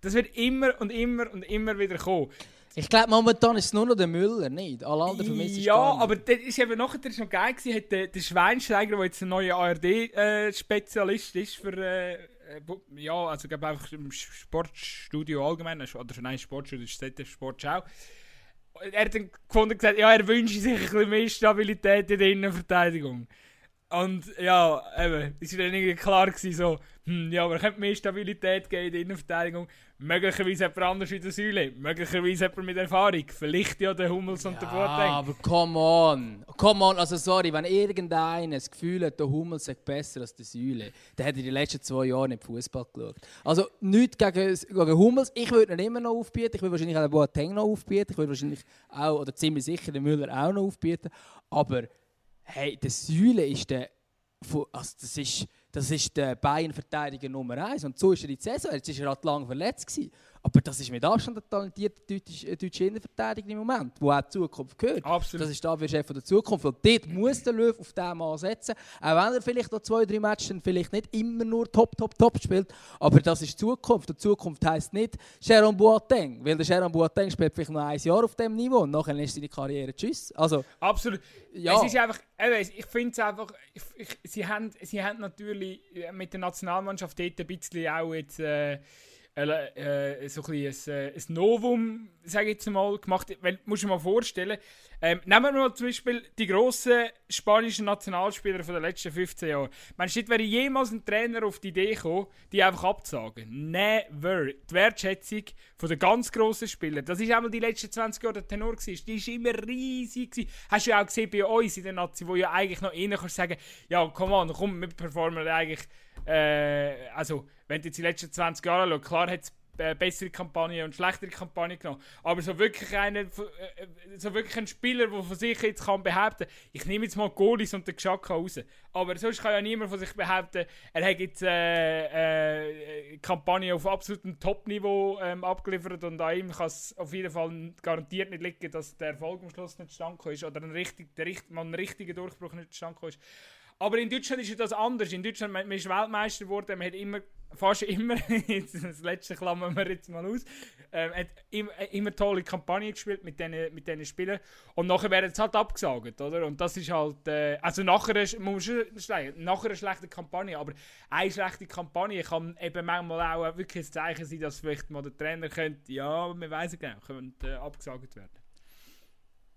Speaker 1: Das wird immer und immer und immer wieder kommen.
Speaker 2: Ich glaube, momentan ist es nur noch der Müller, nicht? Alle anderen
Speaker 1: vermissen Ja, aber das ist eben nachher das noch geil gewesen, hat der, der Schweinsteiger, der jetzt ein neuer ARD-Spezialist äh, ist für, äh, ja, also ich glaube einfach im Sportstudio allgemein, oder nein, Sportstudio ist ZDF Sportschau. Er hat dann gefunden gesagt, ja, er wünscht sich ein bisschen mehr Stabilität in der Innenverteidigung. Und ja, eben, es war dann irgendwie klar gewesen, so, hm, ja, aber könnte mehr Stabilität geben in der Innenverteidigung. Möglicherweise jemand anders wie der Säule. Möglicherweise jemand mit Erfahrung. Vielleicht ja der Hummels und ja, der Boateng.
Speaker 2: aber come on. Come on, also sorry, wenn irgendeiner das Gefühl hat, der Hummels ist besser als der Säule, dann hat er die letzten zwei Jahre nicht Fußball geschaut. Also nichts gegen, gegen Hummels. Ich würde ihn immer noch aufbieten. Ich würde wahrscheinlich auch den Boateng noch aufbieten. Ich würde wahrscheinlich auch, oder ziemlich sicher den Müller auch noch aufbieten. Aber hey, der Säule ist der... Also das ist das ist der Bayern-Verteidiger Nummer 1. Und so ist er in die Saison. Jetzt war er halt lang verletzt. Gewesen. Aber das ist mit Abstand der talentierte deutsche, äh, deutsche Innenverteidiger im Moment, wo auch die Zukunft gehört.
Speaker 1: Absolut.
Speaker 2: Das ist der Chef der Zukunft. Und dort muss der Löw auf diesen Mann setzen. Auch wenn er vielleicht noch zwei, drei Matches vielleicht nicht immer nur top, top, top spielt. Aber das ist die Zukunft. Und Zukunft heisst nicht Sharon Boateng. Weil der Sharon Boateng spielt vielleicht noch ein Jahr auf diesem Niveau und nachher ist seine Karriere tschüss. Also,
Speaker 1: Absolut.
Speaker 2: Ja.
Speaker 1: Es ist einfach, ich finde es einfach, ich, ich, sie, haben, sie haben natürlich mit der Nationalmannschaft dort ein bisschen auch jetzt äh, äh, so ein, ein, äh, ein Novum, sage ich jetzt mal, gemacht. Wenn, musst du dir mal vorstellen, ähm, nehmen wir mal zum Beispiel die grossen spanischen Nationalspieler von den letzten 15 Jahren. Meinst du, wäre jemals ein Trainer auf die Idee gekommen, die einfach abzusagen? Never. Die Wertschätzung von den ganz grossen Spielern, das ist einmal die letzten 20 Jahre der Tenor gewesen. Die war immer riesig. Gewesen. Hast du ja auch gesehen bei uns in der Nazi, wo ja eigentlich noch innen kannst sagen, ja, komm on, komm, wir performen eigentlich äh, also, wenn du jetzt die letzten 20 Jahre anschaust, klar hat es äh, bessere Kampagne und schlechtere Kampagne genommen. Aber so wirklich, eine, äh, so wirklich ein Spieler, der von sich jetzt kann behaupten ich nehme jetzt mal Goalies und den Geschacka raus. Aber sonst kann ja niemand von sich behaupten, er hat jetzt äh, äh, Kampagne auf absolutem Top-Niveau ähm, abgeliefert und an ihm kann es auf jeden Fall garantiert nicht liegen, dass der Erfolg am Schluss nicht zustande ist oder ein, richtig, der, mal ein richtiger Durchbruch nicht zustande ist. Aber in Deutschland ist das anders. In Deutschland man, man ist Weltmeister geworden, man hat immer, fast immer, das letzte klammern wir jetzt mal aus, ähm, hat immer, äh, immer tolle Kampagnen gespielt mit diesen mit den Spielern. Und nachher werden sie halt abgesagt, oder? Und das ist halt, äh, also nachher, muss man nachher eine schlechte Kampagne, aber eine schlechte Kampagne kann eben manchmal auch wirklich ein Zeichen sein, dass vielleicht mal der Trainer könnte, ja, wir wissen genau, könnte äh, abgesagt werden.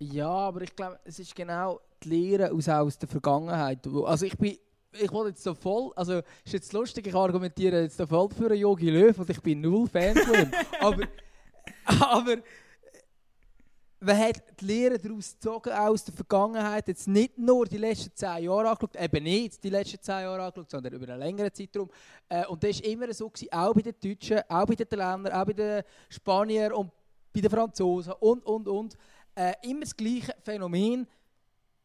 Speaker 2: Ja, aber ich glaube, es ist genau die Lehre aus, aus der Vergangenheit. Also ich bin ich wollte jetzt so voll, also ist jetzt lustig, ich argumentiere jetzt so voll für einen Yogi Löw und ich bin null Fan von ihm. aber, aber man hat die Lehre daraus gezogen aus der Vergangenheit, jetzt nicht nur die letzten zehn Jahre angeschaut, eben nicht die letzten zehn Jahre angeschaut, sondern über einen längeren Zeitraum. Äh, und das war immer so, gewesen, auch bei den Deutschen, auch bei den Italienern, auch bei den Spaniern und bei den Franzosen und, und, und äh, immer das gleiche Phänomen.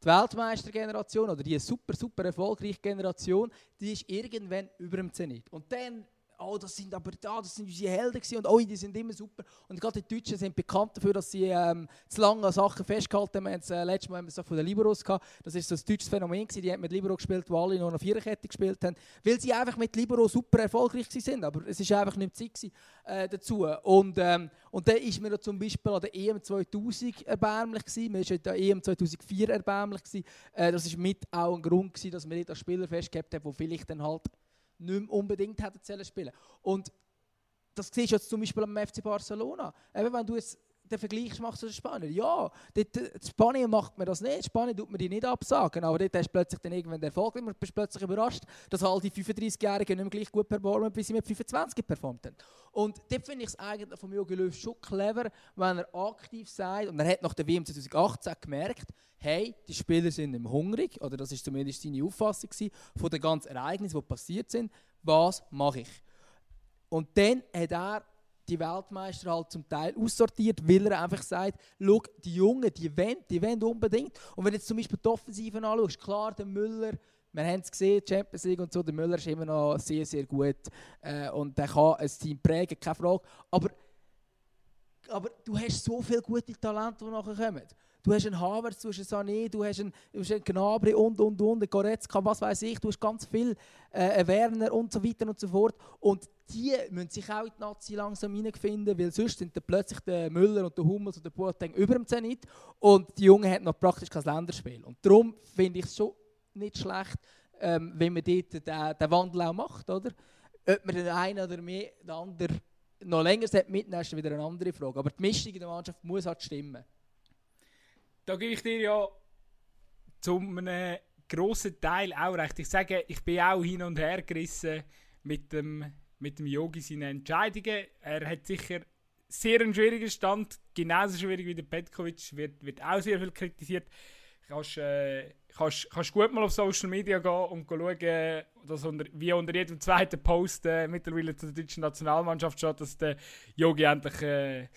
Speaker 2: Die Weltmeistergeneration oder die super, super erfolgreiche Generation, die ist irgendwann über dem Zenit. Und dann oh, das sind aber da, das sind unsere Helden gewesen und oh, die sind immer super. Und gerade die Deutschen sind bekannt dafür, dass sie ähm, zu lange an Sachen festgehalten haben. Wir haben äh, letztes Mal haben wir es von den Liberos gehabt. Das ist so ein deutsches Phänomen gewesen. Die haben mit Libero gespielt, wo alle nur noch Viererkette gespielt haben, weil sie einfach mit Libero super erfolgreich sind. Aber es ist einfach nicht Zeit gewesen, äh, dazu. Und, ähm, und dann ist mir zum Beispiel an der EM 2000 erbärmlich gewesen. Man ist an der EM 2004 erbärmlich gewesen. Äh, das ist mit auch ein Grund gewesen, dass man nicht als Spieler festgehabt hat, wo vielleicht dann halt nicht mehr unbedingt hätten spielen Und das siehst du jetzt zum Beispiel am FC Barcelona. Eben, wenn du jetzt den Vergleich machst zu den Spaniern. Ja, dort, in Spanien macht man das nicht. Spanien tut man die nicht absagen. Aber dort hast du plötzlich dann irgendwann den Erfolg und bist plötzlich überrascht, dass all die 35-Jährigen nicht mehr gleich gut performen, wie sie mit 25 performt haben. Und dort finde ich es eigentlich von Jogi Löw schon clever, wenn er aktiv sagt, und er hat nach der WM 2018 gemerkt, hey, die Spieler sind im hungrig, oder das ist zumindest seine Auffassung von den ganzen Ereignissen, die passiert sind, was mache ich? Und dann hat er die Weltmeister halt zum Teil aussortiert, weil er einfach sagt, schau, die Jungen, die wollen, die wollen unbedingt. Und wenn du jetzt zum Beispiel die Offensiven anschaust, klar, der Müller, wir haben es gesehen, Champions League und so, der Müller ist immer noch sehr, sehr gut äh, und der kann ein Team prägen, keine Frage. Aber, aber du hast so viele gute Talente, die nachher kommen. Du hast einen Havertz, du hast einen Sané, du hast einen, du hast einen Gnabry und, und, und, einen Goretzka, was weiß ich. Du hast ganz viel, äh, Werner und so weiter und so fort. Und die müssen sich auch in die Nazi langsam hineinfinden, weil sonst sind dann plötzlich der Müller und der Hummels und der Boateng über dem Zenit und die Jungen haben noch praktisch kein Länderspiel. Und darum finde ich es schon nicht schlecht, ähm, wenn man dort den, den Wandel auch macht, oder? Ob man den einen oder mehr, den anderen noch länger mitnehmen ist wieder eine andere Frage. Aber die Mischung in der Mannschaft muss halt stimmen
Speaker 1: da gebe ich dir ja zu einem grossen Teil auch recht. Ich sage, ich bin auch hin und her gerissen mit dem, mit dem Yogi seine Entscheidungen. Er hat sicher sehr einen schwierigen Stand, genauso schwierig wie der Petkovic, wird, wird auch sehr viel kritisiert. Kannst, äh, kannst, kannst gut mal auf Social Media gehen und schauen, dass unter, wie unter jedem zweiten Post äh, mittlerweile zur deutschen Nationalmannschaft steht, dass der Yogi endlich, äh,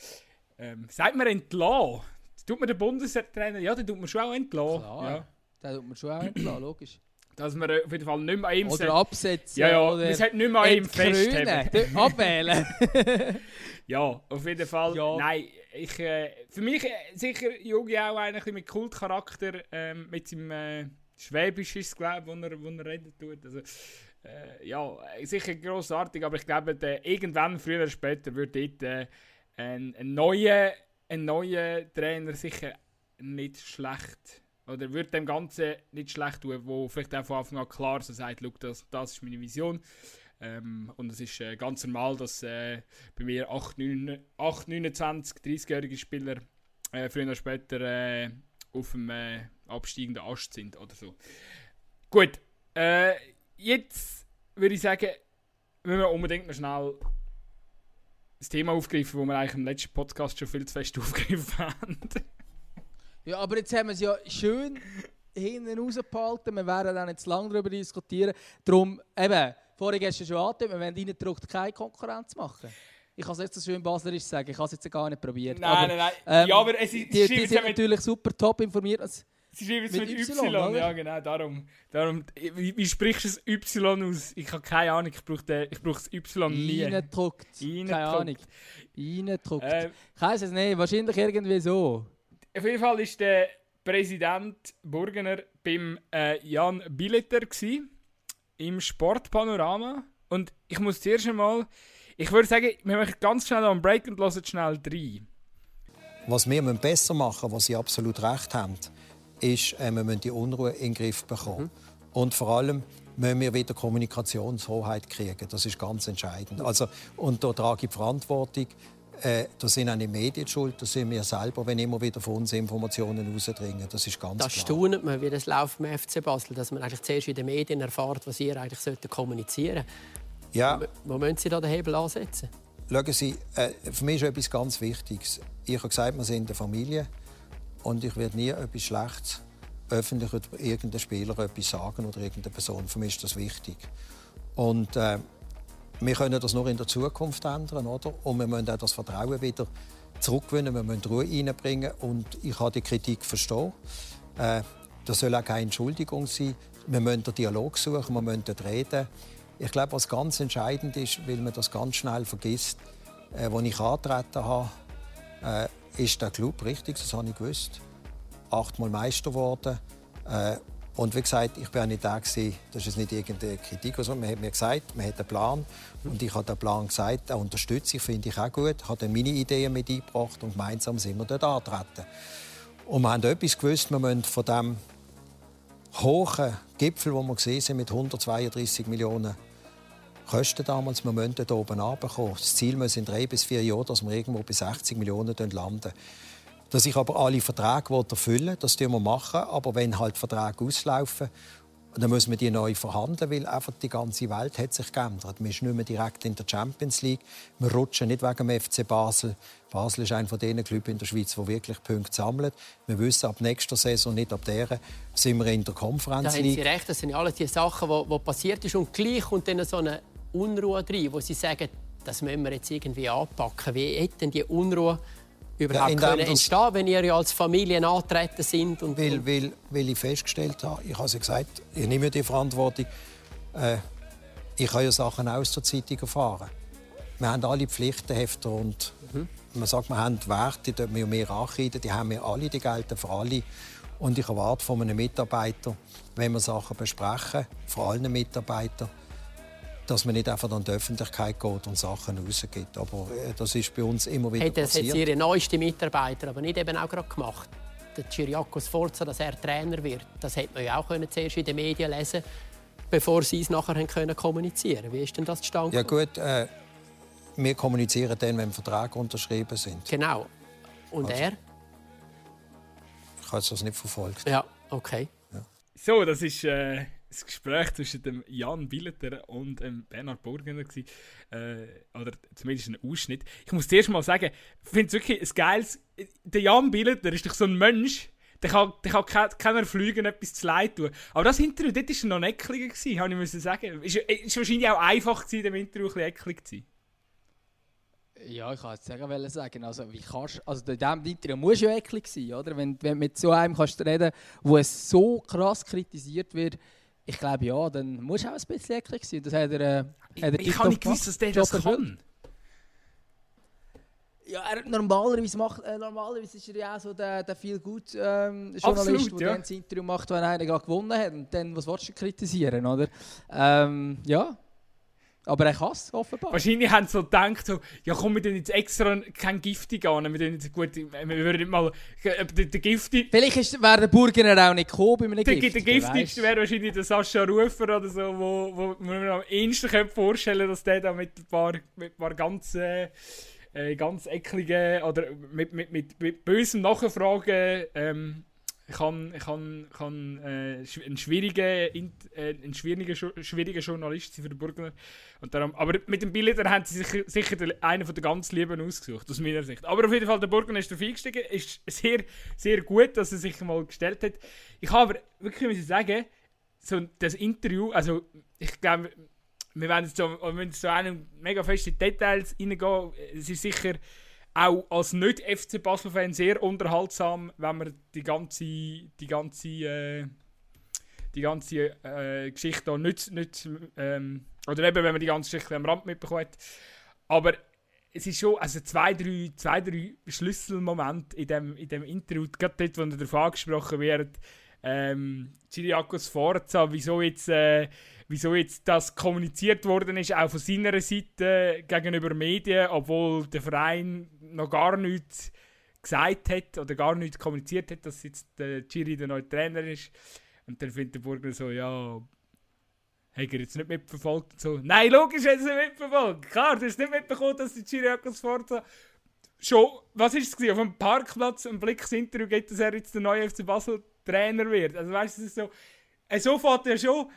Speaker 1: ähm, sagt man entlassen, Tut man den Bundestrainer, ja, den tut man schon auch entlassen.
Speaker 2: Klar,
Speaker 1: ja.
Speaker 2: den tut man schon auch entlassen, logisch.
Speaker 1: dass wir auf jeden Fall nicht mehr an ihm
Speaker 2: Oder absetzen.
Speaker 1: Ja, ja, wir sollten nicht mehr an ihm festhalten.
Speaker 2: Dort Abwählen.
Speaker 1: Ja, auf jeden Fall.
Speaker 2: Ja.
Speaker 1: Nein, ich, äh, für mich äh, sicher Jogi auch ein bisschen mit Kultcharakter, ähm, mit seinem äh, Schwäbisch ist glaube ich, wo er, wo er reden tut. Also, äh, ja, sicher grossartig, aber ich glaube, der, irgendwann, früher oder später, wird dort äh, ein, ein, neuer, ein neuer Trainer sicher nicht schlecht oder wird dem Ganzen nicht schlecht tun, wo vielleicht auch von Anfang an klar so sagt, «Schau, das, das ist meine Vision. Ähm, und es ist äh, ganz normal, dass äh, bei mir 8, 9, 8 29, 30-jährige Spieler äh, früher oder später äh, auf dem äh, absteigenden Ast sind oder so. Gut, äh, jetzt würde ich sagen, müssen wir unbedingt noch schnell das Thema aufgreifen, das wir eigentlich im letzten Podcast schon viel zu fest aufgegriffen haben.
Speaker 2: Ja, aber jetzt haben wir es ja schön hinten rausgehalten. Wir werden auch nicht zu lange darüber diskutieren. Darum, eben, vorhin du schon angedeutet, wir wollen reingedruckt keine Konkurrenz machen. Ich kann es jetzt so schön baslerisch sagen, ich habe es jetzt gar nicht probiert.
Speaker 1: Nein,
Speaker 2: aber,
Speaker 1: nein, nein.
Speaker 2: ähm,
Speaker 1: ja, aber es ist,
Speaker 2: Die, die sind natürlich super top informiert.
Speaker 1: Sie schreiben es
Speaker 2: mit
Speaker 1: mit,
Speaker 2: Y,
Speaker 1: Y,
Speaker 2: oder?
Speaker 1: ja genau, darum. darum wie, wie sprichst du das Y aus? Ich habe keine Ahnung, ich brauche, den, ich brauche das Y nie.
Speaker 2: Reingedruckt. Keine. Ahnung. Reingedruckt.
Speaker 1: Äh,
Speaker 2: ich weiss es nicht, wahrscheinlich irgendwie so.
Speaker 1: Auf jeden Fall war der Präsident Burgener beim äh, Jan Billeter gsi, im Sportpanorama. Und ich muss zuerst einmal, ich würde sagen, wir machen ganz schnell einen Break und hören schnell rein.
Speaker 3: Was wir müssen besser machen was Sie absolut recht haben, ist, äh, wir müssen die Unruhe in den Griff bekommen. Und vor allem müssen wir wieder Kommunikationshoheit kriegen. Das ist ganz entscheidend. Also, und da trage ich die Verantwortung. Äh, da sind auch die Medien schuld, das sind wir selber, wenn immer wieder von uns Informationen rausdringen. Das ist ganz
Speaker 4: Da
Speaker 3: klar.
Speaker 4: staunet man, wie das läuft beim FC Basel, dass man eigentlich zuerst in den Medien erfährt, was ihr eigentlich sollten kommunizieren
Speaker 3: Ja,
Speaker 4: Wo müssen Sie da den Hebel ansetzen?
Speaker 3: Schauen Sie, äh, für mich ist etwas ganz Wichtiges. Ich habe gesagt, wir sind eine Familie und ich werde nie etwas Schlechtes öffentlich über irgendeinen Spieler etwas sagen oder irgendeine Person. Für mich ist das wichtig. Und äh, wir können das nur in der Zukunft ändern, oder? Und wir müssen auch das Vertrauen wieder zurückgewinnen, wir müssen Ruhe reinbringen und ich habe die Kritik verstehen. Äh, das soll auch keine Entschuldigung sein. Wir müssen den Dialog suchen, wir müssen reden. Ich glaube, was ganz entscheidend ist, weil man das ganz schnell vergisst, äh, als ich angetreten habe, äh, ist der Club richtig, das habe ich gewusst. Achtmal Meister geworden. Äh, und wie gesagt, ich war nicht da das ist nicht irgendeine Kritik, also man hat mir gesagt, man hat einen Plan und ich habe den Plan gesagt, den unterstütze ich, finde ich auch gut, Ich habe dann meine Ideen mit eingebracht und gemeinsam sind wir dort angetreten. Und wir haben etwas gewusst, wir müssen von dem hohen Gipfel, den wir gesehen haben, mit 132 Millionen Kosten damals, wir müssen dort oben runterkommen. Das Ziel muss in drei bis vier Jahren, dass wir irgendwo bei 60 Millionen landen. Dass ich aber alle Verträge erfüllen will, das tun wir machen. Aber wenn halt Verträge auslaufen, dann müssen wir die neu verhandeln, weil einfach die ganze Welt hat sich geändert. Wir sind nicht mehr direkt in der Champions League. Wir rutschen nicht wegen dem FC Basel. Basel ist einer von den Clubs in der Schweiz, der wirklich Punkte sammelt. Wir wissen, ab nächster Saison, nicht ab der, sind wir in der
Speaker 4: Da
Speaker 3: Conference
Speaker 4: haben Sie recht, das sind alles die Sachen, die, die passiert ist. Und gleich kommt dann so eine Unruhe rein, wo Sie sagen, das müssen wir jetzt irgendwie anpacken. Wie hätte denn die Unruhe überhaupt
Speaker 3: indem
Speaker 4: können entstehen, wenn ihr ja als Familie antreten sind? Und,
Speaker 3: Weil, weil, weil ich festgestellt habe, ich habe es ja gesagt, ich nehme die Verantwortung. Äh, ich habe ja Sachen aus der Zeitung erfahren. Wir haben alle Pflichtenhefte und man sagt, wir haben die Werte, die wir mehr ankreiden, die haben wir alle, die gelten für alle. Und ich erwarte von einem Mitarbeiter, wenn wir Sachen besprechen, vor allen Mitarbeitern, dass man nicht einfach an die Öffentlichkeit geht und Sachen rausgibt. Aber äh, das ist bei uns immer wieder
Speaker 4: hat das jetzt
Speaker 3: passiert.
Speaker 4: Ihre neueste Mitarbeiter aber nicht eben auch gerade gemacht? Der Cyriakos Forza, dass er Trainer wird, das hätte man ja auch können zuerst in den Medien lesen bevor Sie es nachher können kommunizieren Wie ist denn das zustande
Speaker 3: Ja gut, äh, wir kommunizieren dann, wenn Verträge unterschrieben sind.
Speaker 4: Genau. Und
Speaker 3: Also-
Speaker 4: er?
Speaker 3: Ich habe das nicht verfolgt.
Speaker 4: Ja, okay.
Speaker 1: So, das ist äh, das Gespräch zwischen dem Jan Billeter und dem Bernhard Burgener. gewesen. Äh, oder zumindest ein Ausschnitt. Ich muss zuerst mal sagen, ich finde es wirklich ein geiles. Der Jan Billeter ist doch so ein Mensch, der kann, der kann ke keiner Flügen etwas zu leid tun. Aber das Interview, dort war noch neckliger, gewesen, habe ich müssen sagen. Ist, ist wahrscheinlich auch einfach gewesen, dem Interview ein bisschen ecklig zu sein.
Speaker 2: Ja, ich kann jetzt sagen, sagen. Also, wie kannst, also in diesem Interview muss ja eklig sein, oder? Wenn, wenn du mit so einem kannst reden wo es so krass kritisiert wird, ich glaube ja, dann muss auch ein bisschen eklig sein. Das hat er, äh, hat er
Speaker 1: Ich habe nicht gewusst, dass der das
Speaker 2: Job erfüllt.
Speaker 1: kann.
Speaker 2: Ja, er, normalerweise, macht, äh, normalerweise ist er ja auch so der, der viel gut ähm, Journalist, der
Speaker 1: ja.
Speaker 2: dann das Interview macht, wenn einer gerade gewonnen hat. Und dann, was willst du kritisieren, oder? Ähm, ja. Aber er kann es offenbar.
Speaker 1: Wahrscheinlich haben sie so gedacht, so, ja komm, wir tun jetzt extra kein Giftig an, wir jetzt gut, wir würden mal, äh, der, der Giftig,
Speaker 2: Vielleicht ist, wäre der Burgener auch nicht gekommen bei einem
Speaker 1: der,
Speaker 2: Gift.
Speaker 1: der Giftigste wäre wahrscheinlich der Sascha Rufer oder so, wo, wo man am ehesten vorstellen dass der da mit ein paar, mit ein paar ganz, äh, äh, ganz ekligen oder mit, mit, mit, mit bösem Nachfragen ähm, kann, kann, kann äh, schw- ein schwieriger, Int- äh, ein schwieriger, Ju- schwieriger Journalist für den Burgner. Und darum, aber mit dem Bilder haben sie sich sicher den- einen von der ganz Lieben ausgesucht, aus meiner Sicht. Aber auf jeden Fall, der Burgner ist darauf eingestiegen. Ist sehr, sehr gut, dass er sich mal gestellt hat. Ich habe aber wirklich müssen sagen, so das Interview, also ich glaube, wir werden jetzt so, wir müssen so einen mega fest in die Details reingehen. Es ist sicher auch als nicht-FC Basel-Fan sehr unterhaltsam, wenn man die ganze, die ganze, äh, die ganze äh, Geschichte da nicht, nicht ähm, oder eben, wenn man die ganze Geschichte am Rand mitbekommt. Aber es ist schon also zwei, drei, zwei, drei Schlüsselmomente in dem, in dem Interview, gerade dort, wo er davon angesprochen wird, ähm, Chiriakos Forza, wieso jetzt, äh, wieso jetzt das kommuniziert worden ist, auch von seiner Seite gegenüber Medien, obwohl der Verein noch gar nichts gesagt hat oder gar nichts kommuniziert hat, dass jetzt der Chiri der neue Trainer ist. Und dann findet der Burger so, ja, hat er jetzt nicht mitverfolgt und so. Nein, logisch hat er es nicht mitverfolgt. Klar, du hast nicht mitbekommen, dass der Chiriakos Forza schon, was ist es auf dem Parkplatz ein Blicksinterview geht, dass er jetzt der neue FC Basel Trainer wird. Also weißt du, es ist so, äh, so fährt er schon,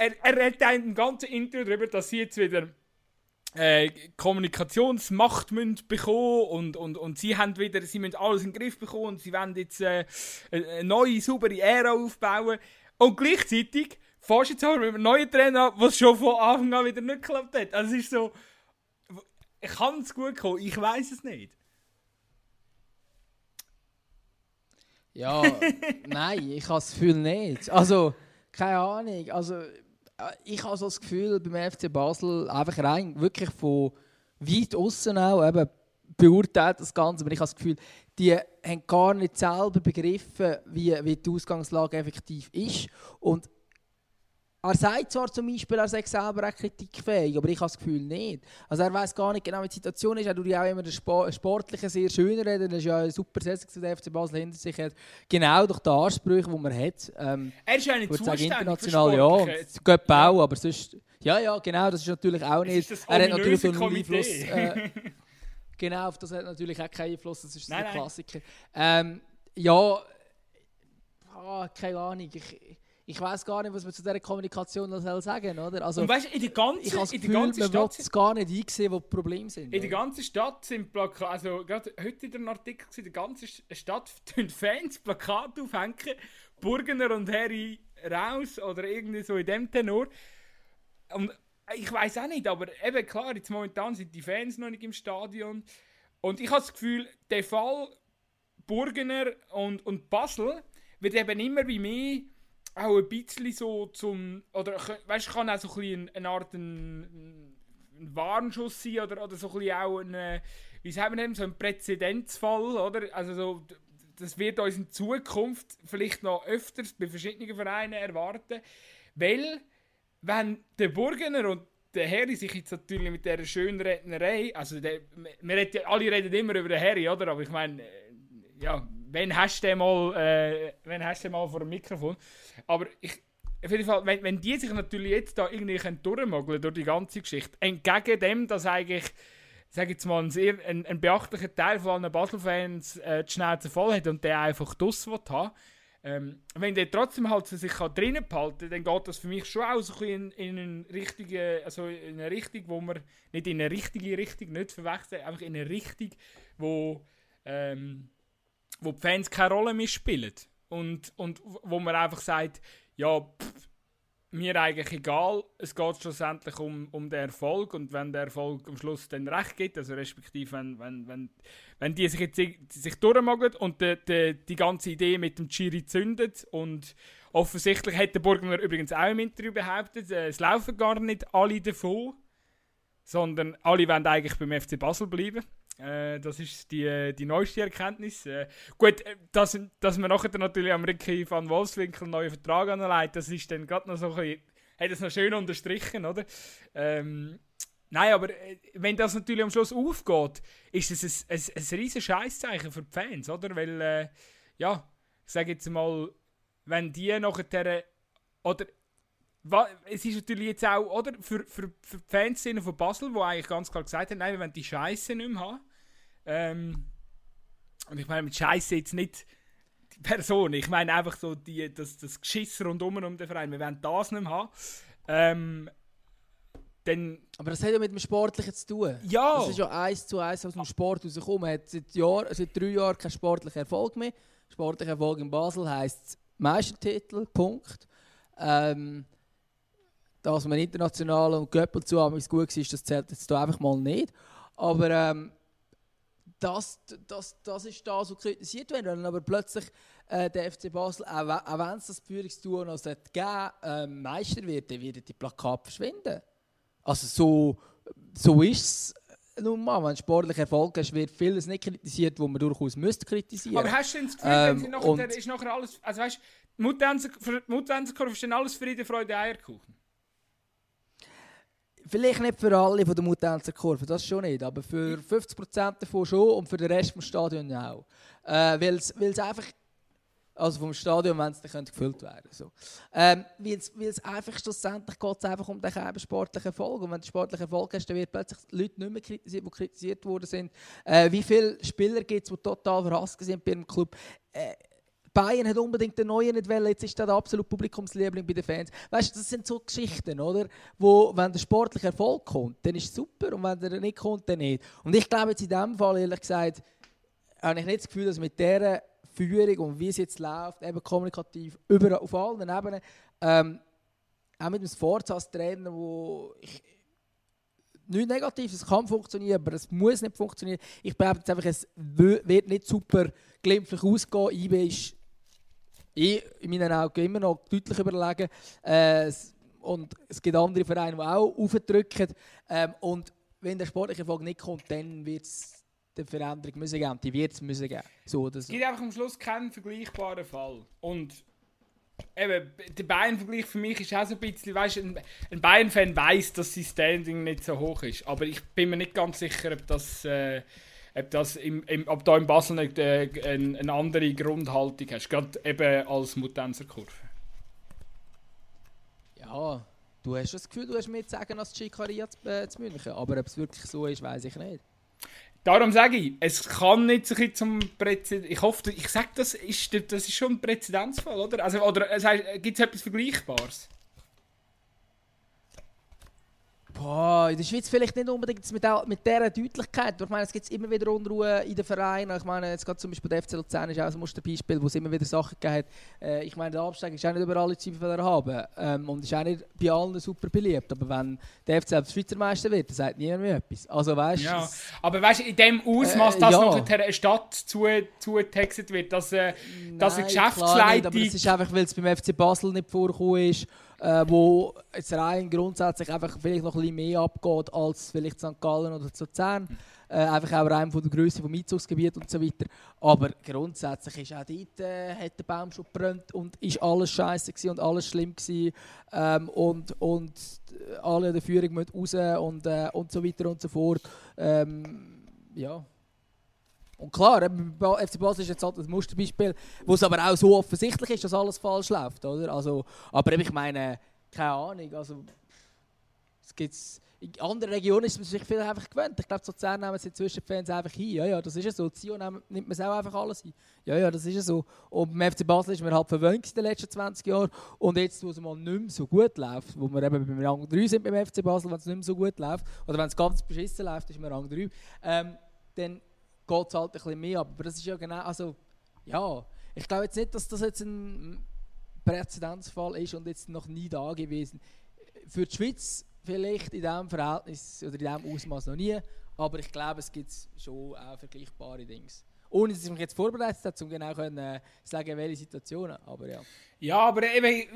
Speaker 1: er, er redet auch im ganzen Interview darüber, dass sie jetzt wieder äh, Kommunikationsmacht müssen bekommen und, und, und sie haben wieder, sie müssen alles in den Griff bekommen und sie wollen jetzt äh, eine neue, saubere Ära aufbauen und gleichzeitig fährst jetzt aber mit einem neuen Trainer was schon von Anfang an wieder nicht geklappt hat. Also es ist so, kann es gut kommen? Ich weiß es nicht.
Speaker 2: Ja, nein, ich habe das Gefühl nicht. Also, keine Ahnung. Also, ich habe so das Gefühl, beim FC Basel einfach rein, wirklich von weit außen auch, eben, beurteilt das Ganze, aber ich habe das Gefühl, die haben gar nicht selber begriffen, wie, wie die Ausgangslage effektiv ist. Und er sagt zwar zum Beispiel, er sei selber auch kritikfähig, aber ich habe das Gefühl nicht. Also er weiß gar nicht genau, wie die Situation ist. Er tut ja auch immer den Spo Sportlichen sehr schön reden. Das ist ja eine super Saison, die der FC Basel hinter sich hat. Genau durch die Ansprüche, die man hat. Ähm,
Speaker 1: Er ist ja
Speaker 2: ich
Speaker 1: nicht
Speaker 2: würde sagen,
Speaker 1: zuständig
Speaker 2: international ja, es geht auch, aber sonst... Ja, ja, genau, das ist natürlich auch nicht... Er hat natürlich so einen
Speaker 1: ominöse
Speaker 2: Einfluss...
Speaker 1: Komitee.
Speaker 2: Äh, genau, auf das hat natürlich auch keinen Einfluss, das ist so
Speaker 1: Nein,
Speaker 2: ein
Speaker 1: nein.
Speaker 2: Klassiker. Ähm, ja, ah, keine Ahnung, ich, ich weiß gar nicht, was man zu dieser Kommunikation noch soll sagen oder? Also,
Speaker 1: Und weißt in der
Speaker 2: ich habe
Speaker 1: ganzen,
Speaker 2: das
Speaker 1: in der
Speaker 2: Gefühl, man
Speaker 1: ganzen
Speaker 2: will
Speaker 1: Stadt
Speaker 2: es gar nicht einsehen, wo die Probleme sind.
Speaker 1: In der
Speaker 2: oder?
Speaker 1: ganzen Stadt sind Plakate, also gerade heute in einem Artikel, gewesen, die ganze Stadt tun Fans Plakate aufhängen, Burgener und Harry raus oder irgendwie so in dem Tenor. Und ich weiß auch nicht, aber eben klar, jetzt momentan sind die Fans noch nicht im Stadion. Und ich habe das Gefühl, der Fall Burgener und, und Basel wird eben immer wie mehr auch ein bisschen so zum, oder weißt kann auch so ein bisschen eine Art ein, ein Warnschuss sein oder, oder so ein bisschen auch ein, wie sagen wir denn, so ein Präzedenzfall, oder? Also so, das wird uns in Zukunft vielleicht noch öfters bei verschiedenen Vereinen erwarten, weil wenn der Burgener und der Harry sich jetzt natürlich mit dieser schönen Rednerei, also der, wir ja- alle reden immer über den Harry, oder? Aber ich meine, äh, ja, wenn hast du den mal, äh, wenn hast du mal vor dem Mikrofon? Aber ich, auf jeden Fall, wenn, wenn die sich natürlich jetzt da irgendwie durchmogeln durch die ganze Geschichte, entgegen dem, dass eigentlich, sage jetzt mal, ein, sehr, ein, ein beachtlicher Teil von allen Basel-Fans äh, die Schnauze voll hat und der einfach das will haben, ähm, wenn der trotzdem halt sich kann drinnen behalten dann geht das für mich schon auch so ein in, in, eine richtige, also in eine Richtung, wo man, nicht in eine richtige Richtung, nicht verwechseln, einfach in eine Richtung, wo, ähm, wo die Fans keine Rolle mehr spielen. Und, und wo man einfach sagt, ja, pff, mir eigentlich egal, es geht schlussendlich um, um den Erfolg und wenn der Erfolg am Schluss dann recht gibt, also respektive wenn, wenn, wenn, wenn die sich jetzt sich durchmachen und die, die, die ganze Idee mit dem Chiri zündet und, Offensichtlich hat der Burgner übrigens auch im Interview behauptet, äh, es laufen gar nicht alle davon, sondern alle wollen eigentlich beim FC Basel bleiben. Äh, das ist die, die neueste Erkenntnis. Äh, gut, äh, dass, dass man nachher natürlich am Ricky van Wolfswinkel einen neuen Vertrag anlegt, das ist dann gerade noch so hat es noch schön unterstrichen, oder? Ähm, nein, aber äh, wenn das natürlich am Schluss aufgeht, ist es ein, ein, ein riesen Scheißzeichen für die Fans, oder? Weil, äh, ja, ich sage jetzt mal, wenn die nachher, oder es ist natürlich jetzt auch, oder, für, für, für die Fans von Basel, die eigentlich ganz klar gesagt haben, nein, wir wollen die Scheiße nicht mehr haben. Ähm, und ich meine mit Scheiße jetzt nicht die Person, ich meine einfach so die, das, das Geschiss rundum um den Verein. Wir wollen das nicht mehr haben. Ähm, dann,
Speaker 2: aber das hat ja mit dem Sportlichen zu tun.
Speaker 1: Ja.
Speaker 2: Das ist ja eins zu eins aus dem Sport rausgekommen. Man hat seit, Jahr, seit drei Jahren keinen sportlichen Erfolg mehr. Sportlicher Erfolg in Basel heisst Meistertitel, Punkt. Ähm, dass man international und Göppel zu haben gut war, das zählt jetzt hier einfach mal nicht. Aber ähm, das, das, das ist das, was kritisiert wird. Wenn aber plötzlich äh, der FC Basel, auch, auch wenn es das Führungstour noch gegeben äh, Meister wird, dann werden die Plakate verschwinden. Also so, so ist es nun mal. Wenn sportlich Erfolg hast, wird vieles nicht kritisiert, wo man durchaus müsste kritisieren.
Speaker 1: Aber hast du denn das Gefühl, ähm, wenn sie nachher, ist nachher alles, also weißt, du, Mutwänzerkurve ist dann alles Friede, Freude, Eierkuchen?
Speaker 2: Vielleicht nicht für alle von der Mutanzer Kurve, das schon nicht, aber für 50% davon schon und für den Rest des Stadions auch. Äh, Weil es einfach, also vom Stadion, wenn es dann gefüllt werden so. ähm, Weil es einfach schlussendlich geht einfach um den sportlichen Erfolg. Und wenn du sportlichen Erfolg hast, dann wird plötzlich Leute nicht mehr kritisiert, die kritisiert worden sind. Äh, wie viele Spieler gibt es, die total verhasst sind bei einem Club? Äh, Bayern hat unbedingt den neuen nicht wollen, jetzt ist er der absolute Publikumsliebling bei den Fans. Weißt du, das sind so Geschichten, oder? Wo, wenn der sportliche Erfolg kommt, dann ist es super und wenn der nicht kommt, dann nicht. Und ich glaube jetzt in diesem Fall, ehrlich gesagt, habe ich nicht das Gefühl, dass mit dieser Führung und wie es jetzt läuft, eben kommunikativ, überall, auf allen Ebenen, ähm, auch mit dem Sforza als Trainer, wo ich, nicht negativ, es kann funktionieren, aber es muss nicht funktionieren. Ich behaupte jetzt einfach, es wird nicht super glimpflich ausgehen. IB ist ich in meinen Augen immer noch deutlich überlegen. Äh, und es gibt andere Vereine, die auch aufdrücken. Ähm, und wenn der sportliche Erfolg nicht kommt, dann wird es eine Veränderung müssen geben. Die wird es müssen geben. So oder so.
Speaker 1: Es gibt einfach am Schluss keinen vergleichbaren Fall. Und eben, der Bayern-Vergleich für mich ist auch so ein bisschen, weißt ein, ein Bayern-Fan weiß, dass sein Standing nicht so hoch ist. Aber ich bin mir nicht ganz sicher, ob das... Äh, ob, das im, im, ob da in Basel nicht, äh, eine, eine, andere Grundhaltung hast, gerade eben als Mutenserkurve.
Speaker 2: Ja, du hast das Gefühl, du hast mir zu sagen als Schikaria zu, äh, zu München, aber ob es wirklich so ist, weiß ich nicht.
Speaker 1: Darum sage ich, es kann nicht so zum Präzedenzfall. Ich hoffe, ich sage, das ist, das ist schon ein Präzedenzfall, oder? Also, oder gibt es etwas Vergleichbares?
Speaker 2: Boah, in der Schweiz vielleicht nicht unbedingt mit, mit dieser Deutlichkeit. Ich meine, es gibt immer wieder Unruhe in den Vereinen. Ich meine, jetzt gerade zum Beispiel der FC Luzern ist auch ein Musterbeispiel, wo es immer wieder Sachen gegeben hat. Äh, ich meine, der Abstieg ist auch nicht über alle Zweifel haben ähm, und ist auch nicht bei allen super beliebt. Aber wenn der FC Schweizer Meister wird, dann sagt niemand mehr etwas. Also, weißt,
Speaker 1: ja. aber weißt in dem Ausmaß, äh, dass ja. noch eine Stadt zugetextet zu wird, dass, äh, dass eine Geschäftsleitung... Nicht,
Speaker 2: aber es ist einfach, weil es beim FC Basel nicht vorgekommen ist äh, wo jetzt rein grundsätzlich einfach vielleicht noch ein bisschen mehr abgeht als vielleicht St. Gallen oder Luzern. Äh, einfach auch rein von der Größe vom Einzugsgebiet und so weiter. Aber grundsätzlich ist auch dort, äh, hat der Baum schon gebrannt und ist alles scheiße und alles schlimm gewesen. Ähm, und, und alle in der Führung müssen raus und, äh, und so weiter und so fort. Ähm, ja. Und klar, FC Basel ist jetzt halt ein Musterbeispiel, wo es aber auch so offensichtlich ist, dass alles falsch läuft, oder? Also, aber ich meine, keine Ahnung, also es gibt's, in anderen Regionen ist man sich viel einfach gewöhnt. Ich glaube, so Luzern nehmen sie zwischen Fans einfach hin. Ja, ja, das ist ja so. Zio nimmt man es auch einfach alles hin. Ja, ja, das ist ja so. Und beim FC Basel ist man halt verwöhnt in den letzten 20 Jahren. Und jetzt, wo es mal nicht mehr so gut läuft, wo wir eben beim Rang 3 sind beim FC Basel, wenn es nicht mehr so gut läuft, oder wenn es ganz beschissen läuft, ist man Rang 3, ähm, dann geht es halt ein bisschen mehr ab. Aber das ist ja genau, also ja, ich glaube jetzt nicht, dass das jetzt ein Präzedenzfall ist und jetzt noch nie da gewesen. Für die Schweiz vielleicht in diesem Verhältnis oder in diesem Ausmaß noch nie, aber ich glaube, es gibt schon auch vergleichbare Dinge. Ohne dass ich mich jetzt vorbereitet habe, um genau können, äh, sagen, welche Situationen. Aber ja.
Speaker 1: Ja, aber eben,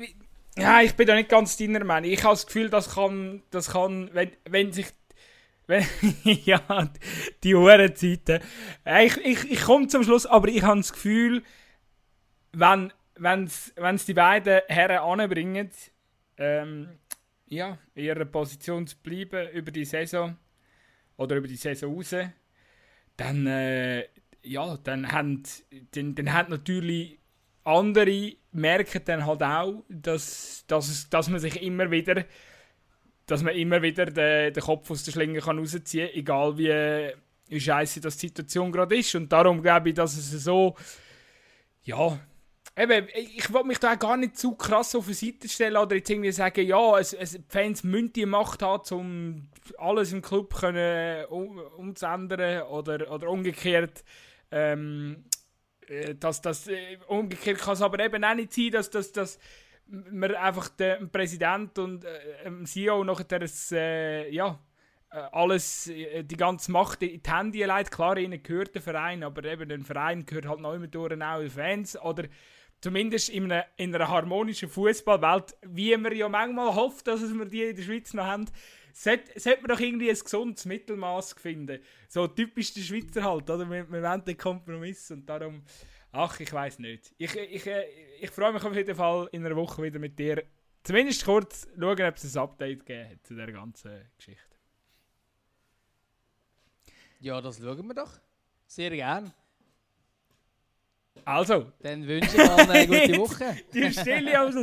Speaker 1: ja, ich bin da nicht ganz deiner Meinung. Ich habe das Gefühl, das kann, das kann wenn, wenn sich ja, die hohen Zeiten. Ich, ich, ich komme zum Schluss, aber ich habe das Gefühl, wenn es die beiden Herren anbringen, ähm, ja, in ihrer Position zu bleiben über die Saison oder über die Saison raus, dann, äh, ja, dann haben, dann, dann haben natürlich andere merken dann halt auch, dass, dass, dass man sich immer wieder dass man immer wieder den, den Kopf aus der Schlinge kann rausziehen kann, egal wie, wie scheiße die Situation gerade ist. Und darum glaube ich, dass es so, ja, eben, ich will mich da gar nicht zu krass auf die Seite stellen oder jetzt irgendwie sagen, ja, es, es, die Fans müssen die Macht haben, um alles im Club können um, umzuändern oder, oder umgekehrt. Ähm, äh, dass das äh, umgekehrt kann es aber eben auch nicht sein, dass, dass, dass man einfach dem Präsident und äh, dem CEO nachher das, äh, ja, äh, alles, äh, die ganze Macht in die Hände leitet. Klar, ihnen gehört der Verein, aber eben der Verein gehört halt noch immer durch auch die Fans. Oder zumindest in einer, in einer harmonischen Fußballwelt, wie man ja manchmal hofft, dass wir die in der Schweiz noch haben, sollte, sollte man doch irgendwie ein gesundes Mittelmaß finden. So typisch der Schweizer halt, oder? Wir, wir wollen den Kompromiss und darum, ach, ich weiß nicht. Ich, ich, ich, ich freue mich auf jeden Fall in einer Woche wieder mit dir, zumindest kurz schauen, ob es ein Update gegeben hat zu der ganzen Geschichte.
Speaker 2: Ja, das schauen wir doch. Sehr gern.
Speaker 1: Also.
Speaker 2: Dann wünsche ich mal eine gute Woche.
Speaker 1: Die Stille aus.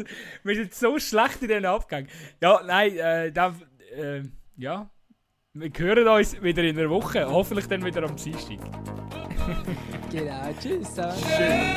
Speaker 1: Wir sind so schlecht in den Abgang. Ja, nein, äh, dann, äh, ja. Wir hören uns wieder in der Woche. Hoffentlich dann wieder am Dienstag.
Speaker 2: genau, tschüss.
Speaker 1: Tschüss.